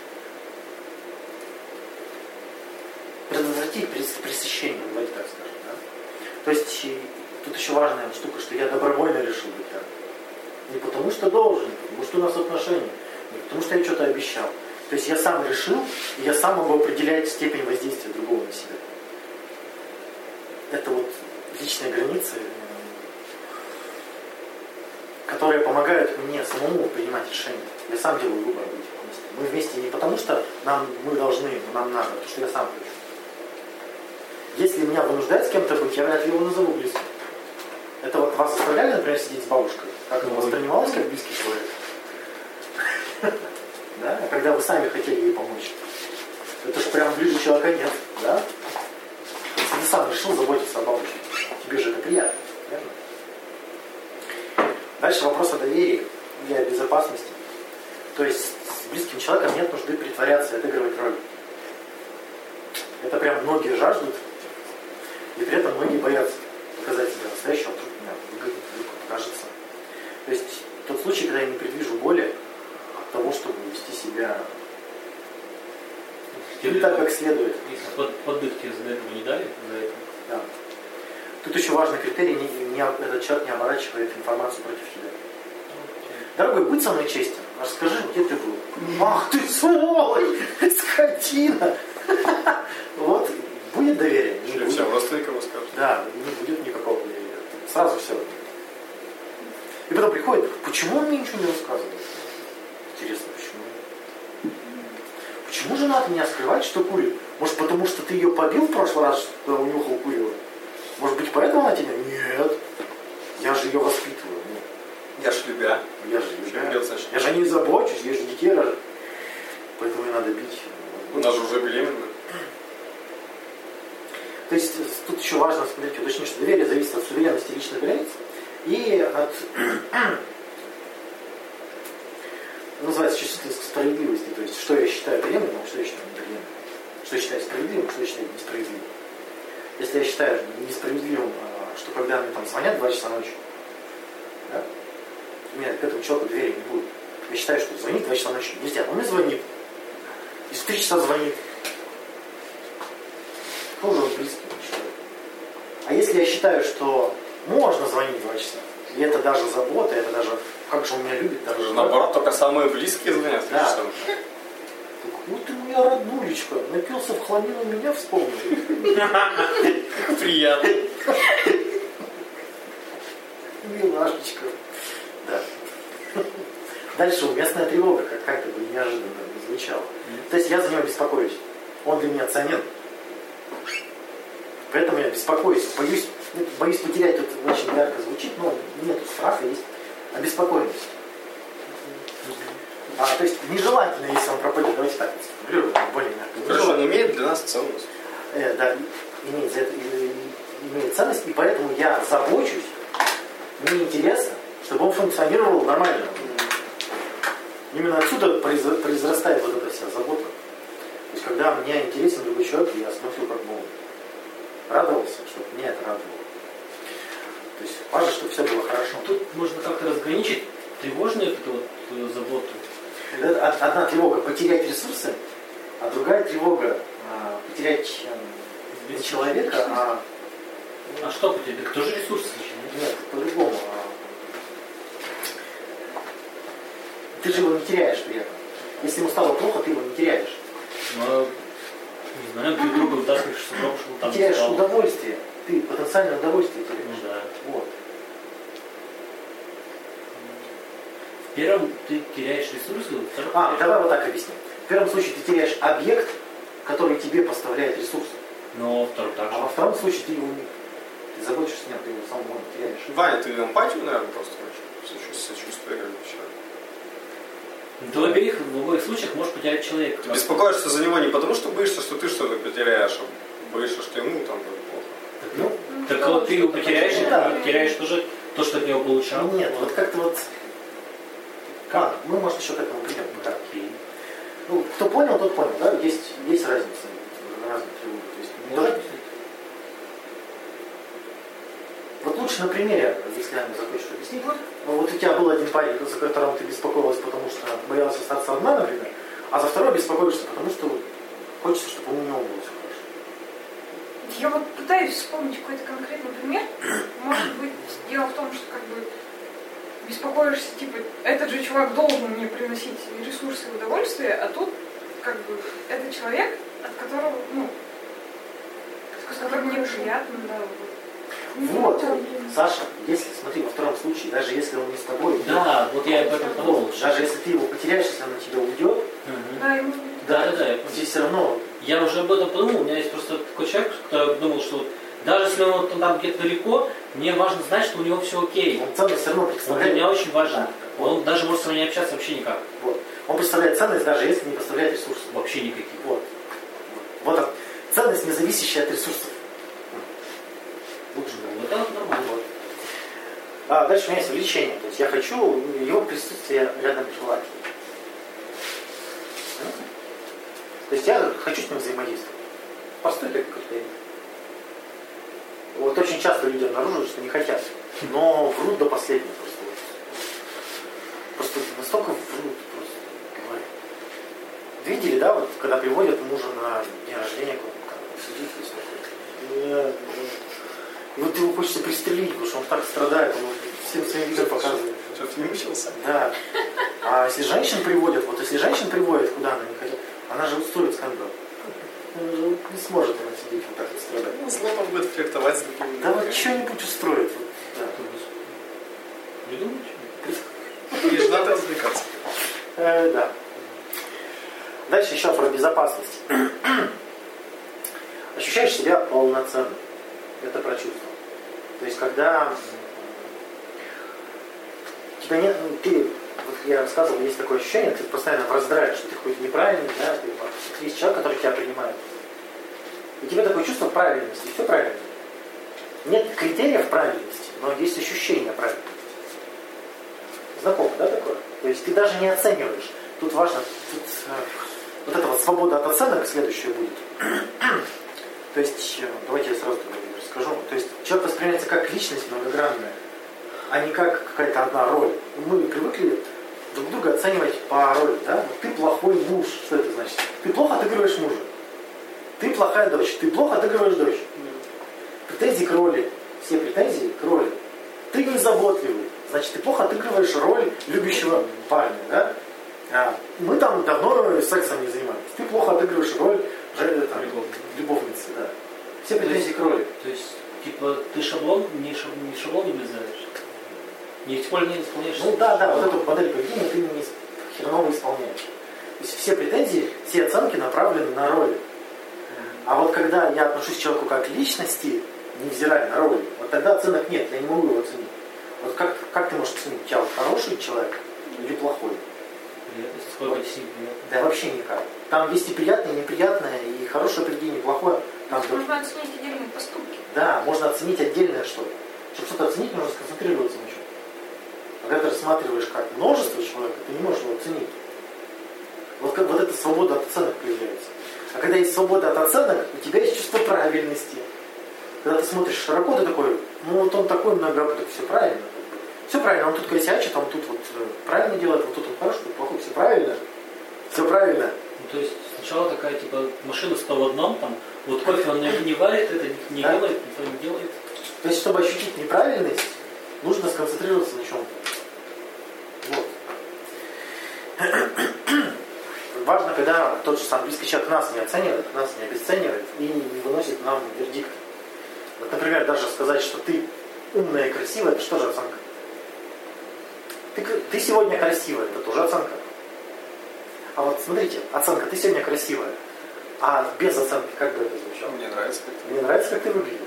предотвратить прес- пресыщение, давайте так скажем. Да? То есть тут еще важная штука, что я добровольно решил быть рядом. Не потому что должен, потому что у нас отношения, не потому что я что-то обещал. То есть я сам решил, и я сам могу определять степень воздействия другого на себя. Это вот личные границы, которые помогают мне самому принимать решения. Я сам делаю выбор быть вместе. Мы вместе не потому, что нам, мы должны, нам надо, потому что я сам хочу. Если меня вынуждают с кем-то быть, я вряд ли его назову близким. Это вот вас заставляли, например, сидеть с бабушкой? Как Ой. воспринималось как близкий человек? Да? А когда вы сами хотели ей помочь? Это же прям ближе человека нет, да? Сам решил заботиться о бабушке, тебе же это приятно, верно? Дальше вопрос о доверии и о безопасности. То есть с близким человеком нет нужды притворяться и отыгрывать роль. Это прям многие жаждут, и при этом многие боятся показать себя настоящего, вдруг меня выгонят, вдруг покажется. То есть тот случай, когда я не предвижу боли от того, чтобы вести себя не так, как следует. Если под, поддых тебе за этого не дали, за это. Да. Тут еще важный критерий, не, не- этот человек не оборачивает информацию против тебя. Дорогой, будь со мной честен. Расскажи, где ты был. Ах ты сволочь! Скотина! Вот будет доверие? Не будет. всем родственникам расскажут. Да, не будет никакого доверия. Сразу все. И потом приходит, почему он мне ничего не рассказывает? Интересно, почему? Почему жена от меня скрывает, что курит? Может, потому что ты ее побил в прошлый раз, когда унюхал курила? Может быть, поэтому она тебя? Нет. Я же ее воспитываю. Ну, Я ж любя. я же ее значит. Я же о ней забочусь, я же детей рожу. Поэтому ее надо бить. У нас же уже беременна. То есть тут еще важно смотреть, уточнить, что доверие зависит от суверенности личных границ и от называется чувствительность к справедливости. То есть, что я считаю приемлемым, а что я считаю неприемлемым. Что я считаю справедливым, что я считаю несправедливым. Если я считаю несправедливым, а, что когда мне там звонят в 2 часа ночи, да, у меня к этому человеку доверия не будет. Я считаю, что звонить в 2 часа ночи нельзя. Он мне звонит. И в 3 часа звонит. Тоже он близкий человек. А если я считаю, что можно звонить в 2 часа, и это даже забота, это даже как же он меня любит, даже Наоборот, только самые близкие звонят. Да. вот ты моя роднулечка, напился в хламину, меня вспомнил. Приятно. Милашечка. Да. Дальше уместная тревога, как, как бы неожиданно не звучала. То есть я за него беспокоюсь. Он для меня ценен. Поэтому я беспокоюсь, боюсь, ну, боюсь потерять, тут очень ярко звучит, но нет страха, есть обеспокоенность. А, то есть нежелательно, если он пропадет, давайте так сформулируем, более мягко. Он имеет для нас ценность. Э, да, имеет, имеет ценность, и поэтому я забочусь, мне интересно, чтобы он функционировал нормально. Именно отсюда произра- произрастает вот эта вся забота. То есть, когда мне интересен другой человек, я смотрю, как бы он радовался, чтобы меня это радовало. То есть важно, чтобы все было хорошо. Тут можно как-то разграничить тревожную эту вот э, заботу. Это од- одна тревога потерять ресурсы, а другая тревога а, потерять э, не человека, а А что по тебе? Так тоже ресурсы же, нет? По-другому. А, Ты же его не теряешь при этом. Если ему стало плохо, ты его не теряешь. Но, не знаю, ты друга вытаскиваешь с угром, чтобы там Ты теряешь стало. удовольствие. Ты потенциальное удовольствие Ну теряешь. Вот. В первом ты теряешь ресурсы, втором А, давай вот так объясним. В первом случае ты теряешь объект, который тебе поставляет ресурсы. Но во втором так А же. во втором случае ты его не... Ты заботишься, нет, ты его самого не теряешь. Ваня, ты эмпатию, наверное, просто хочешь? Сочувствие, человека. Ты в обеих, в обоих случаях можешь потерять человека. Ты беспокоишься за него не потому, что боишься, что ты что-то потеряешь, а боишься, что ему там будет плохо. Ну, Так вот ты его потеряешь, и Да. ты теряешь тоже то, что от него получал. нет, вот как-то вот... Как? Мы, может, еще к этому придем. Окей. Ну, кто понял, тот понял, да? Есть, есть разница. Разные тревоги. То есть, Может, Вот лучше на примере, если я захочешь объяснить. Ну, вот у тебя был один парень, за которым ты беспокоилась, потому что боялась остаться одна, например, а за второго беспокоишься, потому что хочется, чтобы у него было все хорошо. Я вот пытаюсь вспомнить какой-то конкретный пример. Может быть, дело в том, что как бы беспокоишься, типа, этот же чувак должен мне приносить ресурсы и удовольствие, а тут как бы это человек, от которого, ну, с которым мне приятно, да, вот. Блин. Саша, если, смотри, во втором случае, даже если он не с тобой, Да, вот я об этом подумал. даже если ты его потеряешь, если он на тебя уйдет, Мгм. Да, ему Да, да, да, здесь все равно Я уже об этом подумал, у меня есть просто такой человек, который думал, что вот даже если он вот там где-то далеко, мне важно знать, что у него все окей. он ценность все равно Он для представляет. меня очень важен. Да. Он даже может со мной не общаться вообще никак. Вот. Он представляет ценность, даже если не поставляет ресурсы. Вообще никаких. Вот. Вот так. Ценность, не зависящая от ресурсов. Лучше Вот это нормально. Вот. А дальше у меня есть влечение. То есть я хочу его присутствие рядом желательно. М? То есть я хочу с ним взаимодействовать. Простой как критерий. Вот очень часто люди обнаруживают, что не хотят. Но врут до последнего просто. Просто настолько врут, просто говорят. Видели, да, вот когда приводят мужа на день рождения, как он сидит весь такой. И вот его хочется пристрелить, потому что он так страдает, он всем своим видом показывает. Что-то не учился. Да. А если женщин приводят, вот если женщин приводят, куда она не хотят, она же устроит скандал. Она же не сможет она сидеть вот так вот страдать. Ну, зло там будет флиртовать с другими. Да вот что-нибудь устроит. Вот, да. Не думаете? И жена развлекаться. Э, да. Дальше еще про безопасность. Ощущаешь себя полноценным. Это про чувство. То есть, когда тебя нет, ну, ты, я рассказывал, есть такое ощущение, ты постоянно в раздрае, что ты какой-то неправильный, да, ты вот, есть человек, который тебя принимает. И тебе такое чувство правильности, все правильно. Нет критериев правильности, но есть ощущение правильности. Знакомо, да, такое? То есть ты даже не оцениваешь. Тут важно, тут, э, вот эта вот свобода от оценок следующая будет. То есть, э, давайте я сразу расскажу. То есть человек воспринимается как личность многогранная, а не как какая-то одна роль. Мы привыкли друг друга оценивать по роли. Да? Вот ты плохой муж. Что это значит? Ты плохо отыгрываешь мужа. Ты плохая дочь. Ты плохо отыгрываешь дочь. Претензии к роли. Все претензии к роли. Ты незаботливый. Значит, ты плохо отыгрываешь роль любящего парня. Да? А, мы там давно сексом не занимались. Ты плохо отыгрываешь роль же- там, любовницы. Да. Все претензии к роли. То есть, типа, ты шаблон, не, шаб, не шаблон не влезаешь? Не используешь, не исполняешь? Ну да, да, вот эту модель поведения ты не хреново исполняешь. То есть все претензии, все оценки направлены на роли. А вот когда я отношусь к человеку как к личности, невзирая на роли, вот тогда оценок нет, я не могу его оценить. Вот как, как ты можешь оценить, тебя вот хороший человек или плохой? Приятно. Да вообще никак. Там есть и приятное, и неприятное, и хорошее поведение, и плохое. Там, Можно оценить отдельные поступки. да, можно оценить отдельное что-то. Чтобы что-то оценить, нужно сконцентрироваться на чем. Когда ты рассматриваешь как множество человека, ты не можешь его оценить. Вот, как, вот эта свобода от оценок появляется. А когда есть свобода от оценок, у тебя есть чувство правильности. Когда ты смотришь широко, ты такой, ну вот он такой многоопытный, все правильно. Все правильно, он тут косячит, он тут вот э, правильно делает, вот тут он хороший, тут плохой, все правильно. Все правильно. Ну, то есть, сначала такая, типа, машина 100 в одном, там, вот кофе он не, не варит, это не, не Да. делает, никто не делает. То есть, чтобы ощутить неправильность, нужно сконцентрироваться на чем-то. Вот. Важно, когда тот же самый близкий человек нас не оценивает, нас не обесценивает и не выносит нам вердикт. Вот, например, даже сказать, что ты умная и красивая, это что же оценка? Ты, ты сегодня красивая, это тоже оценка. А вот смотрите, оценка, ты сегодня красивая, а без оценки как бы это звучало? Мне нравится, как ты. Мне нравится, как ты выглядишь.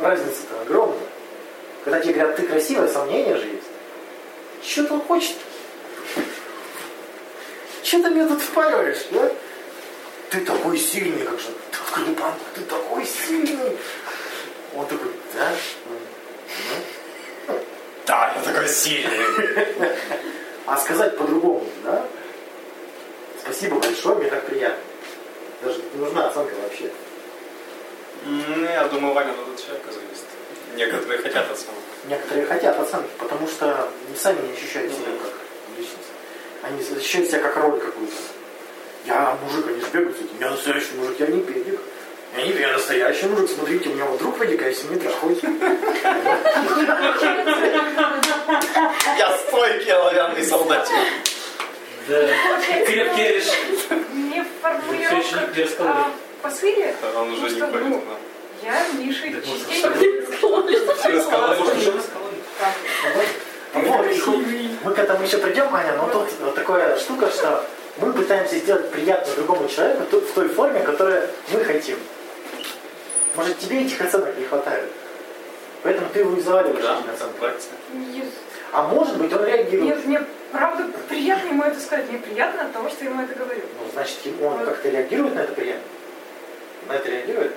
Разница-то огромная. Когда тебе говорят, ты красивая, сомнения же есть. Что он хочет? Что ты мне тут впариваешь, да? Ты такой сильный, как же. Ты ты такой сильный. Он такой, да? Ну, Да, я такой сильный. А сказать по-другому, да? Спасибо большое, мне так приятно. Даже не нужна оценка вообще. Ну, я думаю, Ваня тут от человека зависит. Некоторые хотят оценок. Некоторые хотят оценки, потому что сами не ощущают себя как личность. Они ощущают себя как роль какую-то. Я мужик, они же бегают с этим. Я настоящий мужик, я не педик. Я не я настоящий мужик. Смотрите, у меня вот друг педик, а не трахают. Я стойкий оловянный солдатик. Да, крепкий формулировка не раскололи. а, посыле, Да, Он уже не ходит. ну, я Миша частенько Раскололи. Может, уже раскололи? Вот, и хоть мы к этому еще придем, Аня, но тут вот такая штука, что мы пытаемся сделать приятно другому человеку в той форме, которую мы хотим. Может, тебе этих оценок не хватает? Поэтому ты его и заваливаешь Да, этими оценками. А может быть, он реагирует. нет, мне правда приятно ему это сказать. Мне приятно от того, что я ему это говорю. Ну, значит, он как-то реагирует на это приятно? На это реагирует?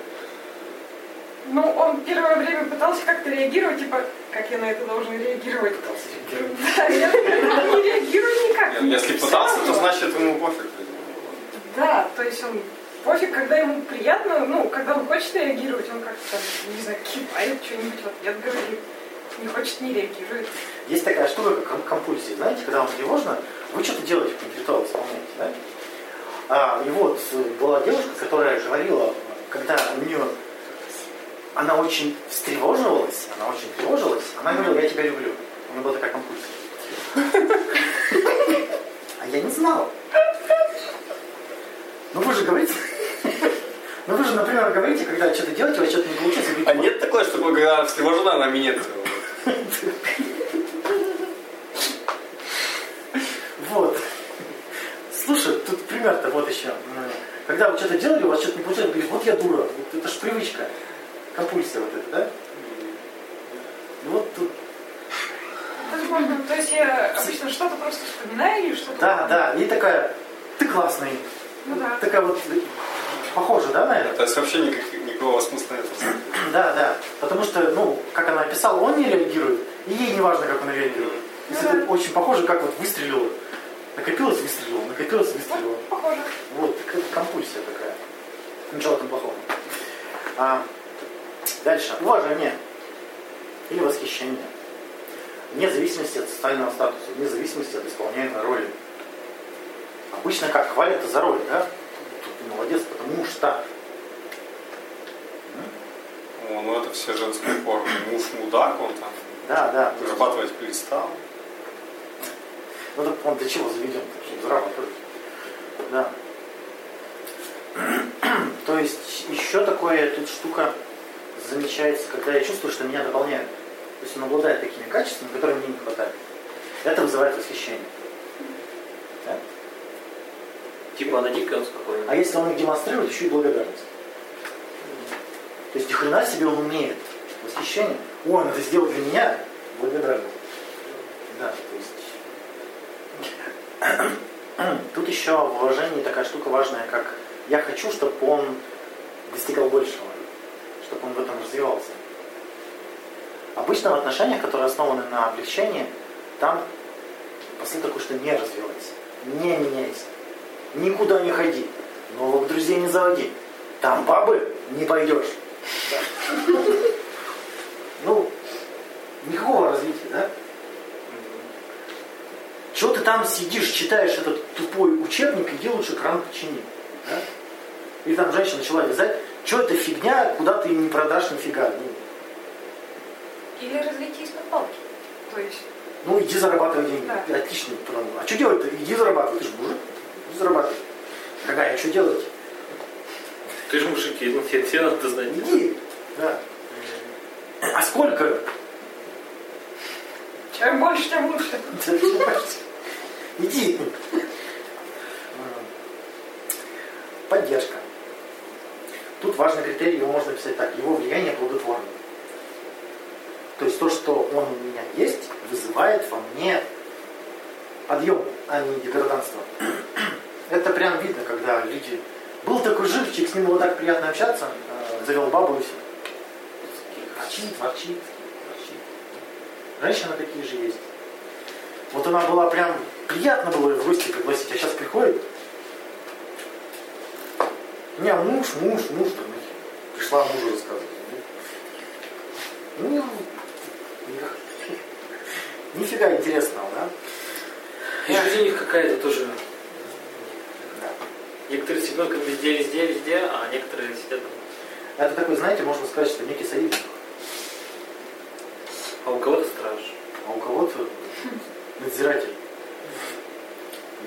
Ну, он первое время пытался как-то реагировать, типа, как я на это должен реагировать. Пытался реагировать. Да, я не реагирую никак. Мне Если пытался, то значит ему пофиг. Да, то есть он пофиг, когда ему приятно, ну, когда он хочет реагировать, он как-то, не знаю, кивает, что-нибудь в ответ говорит. Не хочет, не реагирует. Есть такая штука, как ком- компульсия. Знаете, когда вам тревожно, вы что-то делаете, ритуал исполняете, да? А, и вот э, была девушка, которая говорила, когда у нее она очень встревоживалась, она очень тревожилась, она говорила, я тебя люблю. У меня была такая компульсия. А я не знал. Ну вы же говорите... Ну вы же, например, говорите, когда что-то делаете, у вас что-то не получается, вы А говорите, нет такое, что когда встревожена на минет? Вот. Слушай, тут пример-то вот еще. Когда вы что-то делали, у вас что-то не получается, вы говорите, вот я дура. Вот это ж привычка. Компульсия вот эта, да? Ну вот тут, Возможно, то есть я обычно что-то просто вспоминаю или что-то... да, да, и такая, ты классный. Ну да. Такая вот, похоже, да, на это? То есть вообще никак- никакого смысла нет. Да, да. Потому что, ну, как она описала, он не реагирует, и ей не важно, как он реагирует. Ну это очень похоже, как вот выстрелило. Накопилось, выстрелило, накопилось, выстрелило. Вот, похоже. Вот, компульсия такая. Ничего там плохого. А, дальше. Уважение. Или восхищение. Вне зависимости от социального статуса, вне зависимости от исполняемой роли. Обычно как? Хвалят за роль, да? Тут молодец, потому что. О, ну это все женские формы. Муж мудак, он там Да, да. то есть- зарабатывать перестал. Ну так он для чего заведен? Чтобы зарабатывать. Да. То есть еще такое тут штука замечается, когда я чувствую, что меня дополняют. То есть он обладает такими качествами, которые мне не хватает. Это вызывает восхищение. Да? Типа она дикая, он спокойный. А если он их демонстрирует, еще и благодарность. То есть ни хрена себе он умеет. Восхищение. О, он это сделал для меня. Благодарность. Да, то есть... Тут еще в уважении такая штука важная, как я хочу, чтобы он достигал большего, чтобы он в этом развивался. Обычно в отношениях, которые основаны на облегчении, там посыл такой, что не развивайся, не меняйся, никуда не ходи, новых друзей не заводи, там бабы не пойдешь. Ну, никакого развития, да? Чего ты там сидишь, читаешь этот тупой учебник, иди лучше кран почини. Да? Или там женщина начала вязать, что это фигня, куда ты не продашь нифига. Ну, Или развитие из-под палки. То есть, Ну, иди зарабатывай деньги. Да. Отлично. А что делать-то? Иди зарабатывай. Ты же мужик. Иди зарабатывай. Дорогая, а что делать? Ты же мужик, ну тебе, тебе надо знать. Иди. Да. А сколько? чем больше, тем лучше. Иди. Поддержка. Тут важный критерий, его можно писать так. Его влияние плодотворно. То есть то, что он у меня есть, вызывает во мне подъем, а не деграданство. Это прям видно, когда люди... Был такой живчик, с ним было так приятно общаться, э, завел бабу и все. Ворчит, ворчит, ворчит. Женщины такие же есть. Вот она была прям, приятно было ее в гости пригласить, а сейчас приходит. Не, муж, муж, муж, там, пришла мужу рассказывать. Ну, не- нифига интересного, да? И у них какая-то тоже. Да. Некоторые с ребенком везде, везде, везде, а некоторые сидят дома. Это такой, знаете, можно сказать, что некий союзник. А у кого-то страж. а у кого-то надзиратель.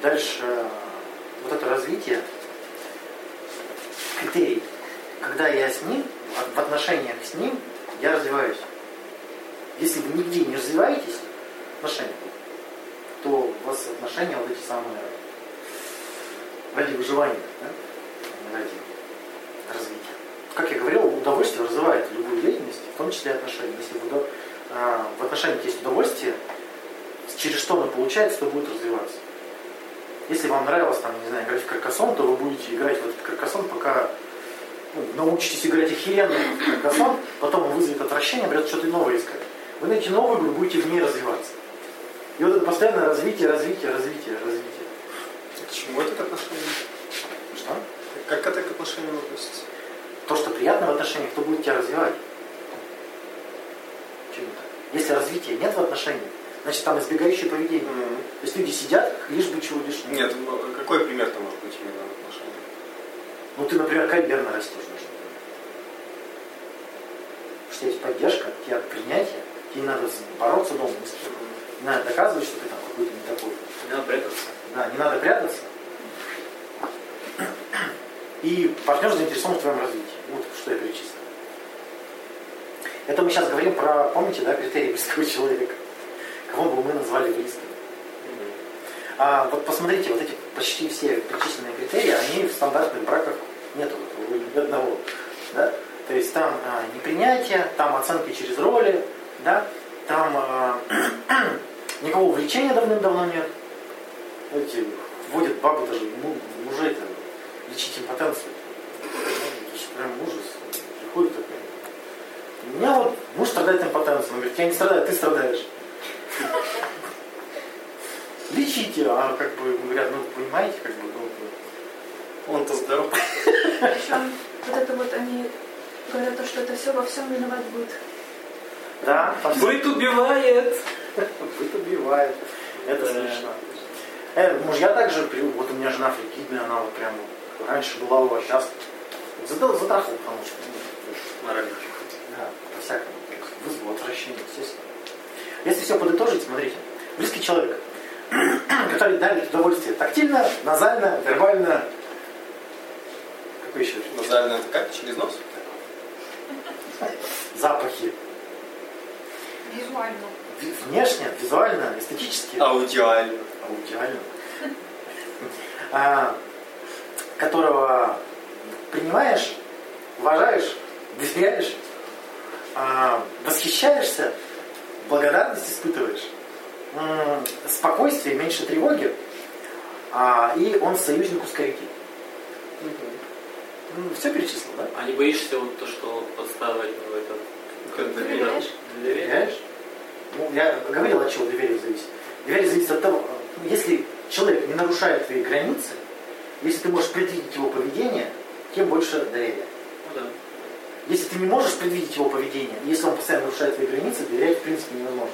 Дальше э, вот это развитие, критерий. Когда я с ним, в- отношениях с ним, я развиваюсь. Если вы нигде не развиваетесь в отношениях, то у вас отношения вот эти самые ради выживания, да? ради развития. Как я говорил, удовольствие развивает любую деятельность, в том числе отношения. Если в, а, в отношениях есть удовольствие, через что оно получается, то будет развиваться. Если вам нравилось, там, не знаю, играть в каркасон, то вы будете играть в этот каркасон, пока ну, научитесь играть охеренно в каркасон, потом он вызовет отвращение, придется что-то новое искать. Вы найдете новую игру, будете в ней развиваться. И вот это постоянное развитие, развитие, развитие, развитие. К чему это к отношению? Что? Как это к отношениям относится? То, что приятно в отношениях, кто будет тебя развивать. Почему так? Если развития нет в отношениях, значит там избегающее поведение. Есть люди сидят, лишь бы чего лишнего. Нет, ну, какой пример-то может быть именно в отношениях? Ну ты, например, карьерно растешь. Нужно. Что есть поддержка, тебе принятие, Тебе не надо бороться дома, ни с кем. Не надо доказывать, что ты там какой-то не такой. Не надо прятаться. Да, не надо прятаться. И партнер заинтересован в твоем развитии. Вот что я перечислил. Это мы сейчас говорим про, помните, да, критерии близкого человека. Кого бы мы назвали близким. А вот посмотрите, вот эти почти все перечисленные критерии, они в стандартных браках нету ни одного. Да? То есть там а, непринятие, там оценки через роли, да? там а, никакого увлечения давным-давно нет. Эти вводят бабы даже му- мужей там, лечить импотенцию. Ну, Это же прям ужас. Приходит такой. У меня вот муж страдает импотенцией. Он говорит, я не страдаю, ты страдаешь. Лечите, а как бы говорят, ну понимаете, как бы, ну, Он-то здоров. Причем вот это вот они говорят, то, что это все во всем виноват будет. да, Быт убивает. быт убивает. Это Да. смешно. Э, мужья также, вот у меня жена фригидная, она вот прям раньше была у вас, сейчас затрахал, потому что, ну, Морально. да, по-всякому, вызвало отвращение, естественно. Если все подытожить, смотрите, близкий человек, который дарит удовольствие тактильно, назально, вербально, какой еще? Назально это как? Через нос? Запахи. Визуально. Ви- Внешне, визуально, эстетически. Аудиально. аудиально, а, которого принимаешь, уважаешь, доверяешь, а, восхищаешься, благодарность испытываешь, спокойствие, меньше тревоги, а, и он союзник ускоритель. Все перечислил, да? А не боишься вот то, что подставить в этот... Как Доверяешь? Доверяешь? Ну, я говорил, от чего доверие зависит. Доверие зависит от того, если человек не нарушает твои границы, если ты можешь предвидеть его поведение, тем больше доверия. Ну да. Если ты не можешь предвидеть его поведение, если он постоянно нарушает твои границы, доверять в принципе невозможно.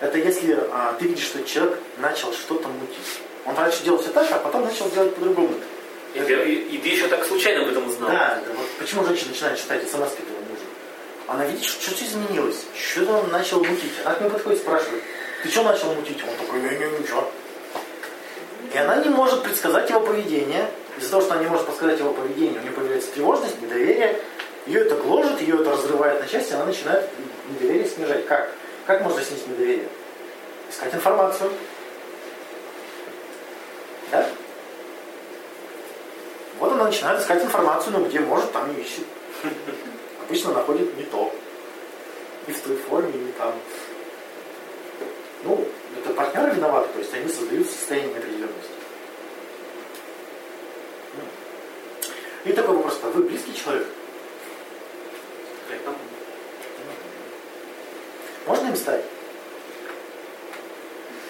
Это если а, ты видишь, что человек начал что-то мутить. Он раньше делал все так, а потом начал делать по-другому. И, ты- и- и ты еще так случайно об этом узнал. Да, да, вот почему женщина начинает читать смс этого мужа? Она видит, что что-то изменилось, что-то он начал мутить. Она к нему подходит и спрашивает, ты что начал мутить? Он такой, не, не, ничего. И она не может предсказать его поведение. Из-за того, что она не может подсказать его поведение, у нее появляется тревожность, недоверие. Ее это гложет, ее это разрывает на части, она начинает недоверие снижать. Как? Как можно снизить недоверие? Искать информацию. Да? Вот она начинает искать информацию, но где может, там и ищет. Обычно находит не то. Не в той форме, не там. Ну, это партнеры виноваты, то есть они создают состояние неопределенности. Ну. И такой вопрос, а вы близкий человек? Как там? Можно им стать?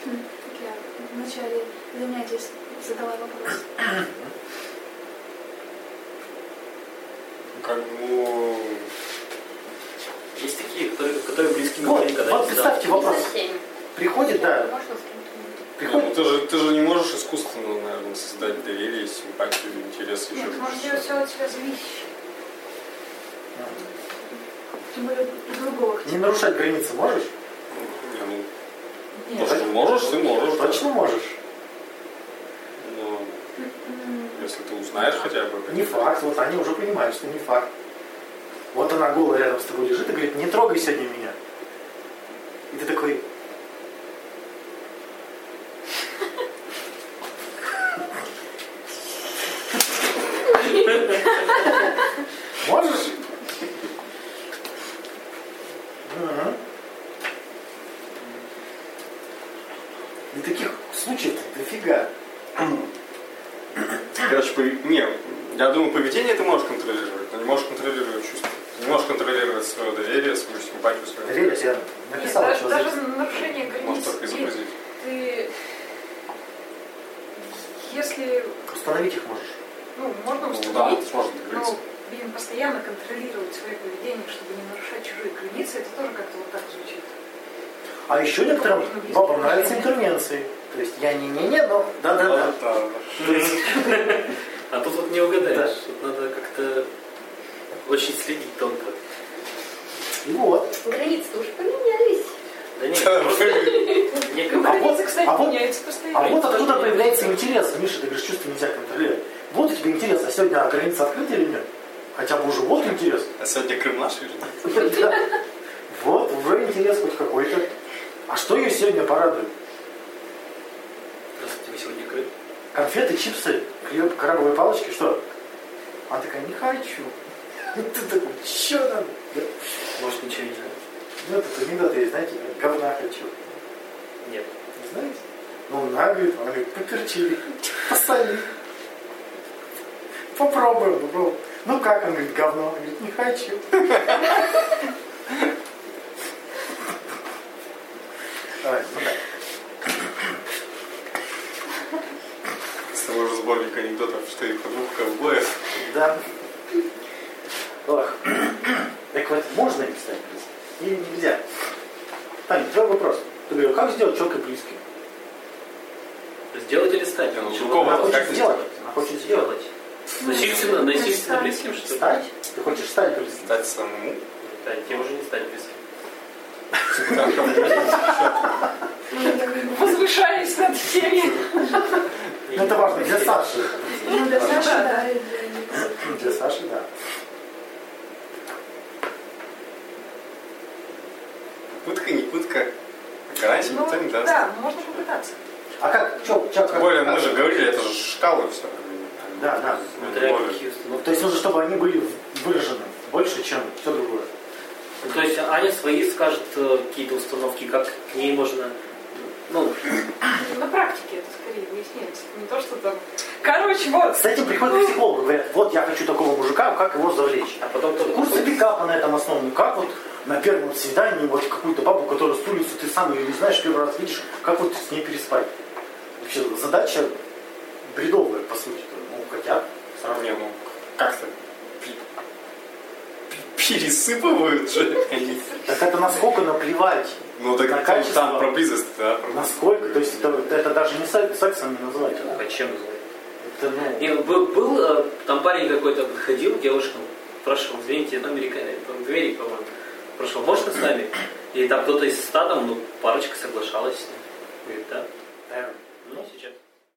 Я в начале занятий задала вопрос. Как бы... Есть такие, которые, которые близки Вот, когда вот не представьте вопрос. Приходит, да, кем-то? Ну, приходит, ты, же, ты же не можешь искусственно, наверное, создать доверие, симпатию, интерес, еще Нет, можешь делать все от тебя зависящее. Тем более и другого. не нарушать границы можешь? Не, ну, Нет. то, что можешь, ты можешь. да. Точно можешь. М, если ты узнаешь хотя бы. Не факт, вот они уже понимают, что не факт. Вот она голая рядом с тобой лежит и говорит, не трогай сегодня меня. И ты такой, можешь? Мгм. И таких случаев дофига. Короче, пови- не, я думаю, поведение ты можешь контролировать, но не можешь контролировать чувства. Ты не можешь контролировать свое доверие, свою симпатию, свою Доверие, я Нет, написал, даже, что даже зависит. нарушение границ. Можешь только ты- изобразить. Ты, если, Установить их можешь. ну, можно Ну да, установить, сложно договориться. но, блин, постоянно контролировать свое поведение, чтобы не нарушать чужие границы, это тоже как-то вот так звучит. А еще некоторым Можно близким бабам нравятся отношениям. интервенции. То есть я не-не-не, но да-да-да. Да. А тут вот не угадаешь. Тут надо как-то очень следить тонко. И вот. Границы-то уже поменялись. Да нет, просто некое А вот, Границы, кстати, а вот- меняются постоянно. А вот откуда появляется интерес. Миша, ты говоришь, чувство нельзя контролировать. Вот у тебя интерес, а сегодня граница открыта или нет? Хотя бы уже вот интерес. А сегодня Крым наш или Да. Вот, уже интерес хоть какой-то. А что ее сегодня порадует? Здравствуйте, вы сегодня Крым? Конфеты, чипсы, хлеб, крабовые палочки, что? Она такая, не хочу. Ты такой, что надо? Да. Может, ничего не знаю? Ну, этот анекдот есть, знаете, говна хочу. Нет. Не знаете? Ну, на, говорит, она говорит, поперчили, посоли. Попробуем, попробуем. Ну как, он говорит, говно. Он говорит, не хочу. Ну того же сборника анекдотов, что и двух ковбоев. Да. Ох. Так вот, можно ли стать близким? Или нельзя? Таня, твой вопрос. Ты говорил, как сделать человека близким? Сделать или стать? Ну, Она хочет сделать? Она хочет сделать. Насильственно, насильственно близким, что ли? Стать? Ты хочешь стать близким? Стать самому. Да, тем уже не стать близким. Возвышаясь над всеми. Ну, это важно для Саши. Ну, для Саши, Да, для Саши, да. Пытка, не пытка. Гарантии Ну, никто не даст. да, можно попытаться. А как? Чё, чё, Тем более, мы же говорили, это же шкалы все. Да, да. Установки. То есть нужно, чтобы они были выражены больше, чем все другое. Ну, То есть Аня свои скажет э, какие-то установки, как к ней можно... Ну, На практике это скорее выясняется. Не то, что там... Короче, вот. С этим приходят к психологу, говорят, вот я хочу такого мужика, как его завлечь? а потом кто-то... Курсы пикапа на этом основан. Как вот на первом свидании вот какую-то бабу, которая с улицы, ты сам ее не знаешь, первый раз видишь, как вот с ней переспать? Вообще задача бредовая, по сути. Ну, хотят. Не, ну, как-то пересыпывают же. Так это насколько наплевать? Ну, так На там, качество. там про близость, да. про- Насколько? То есть это, это даже не секс- сексом не называть. А чем называть? Это, ну, Не, был, был, э, там парень какой-то подходил, девушка спрашивал, извините, это американец, там двери, по-моему, спрашивал, можно с нами? И там кто-то из стада, ну, парочка соглашалась с ним. Говорит, да. Ну.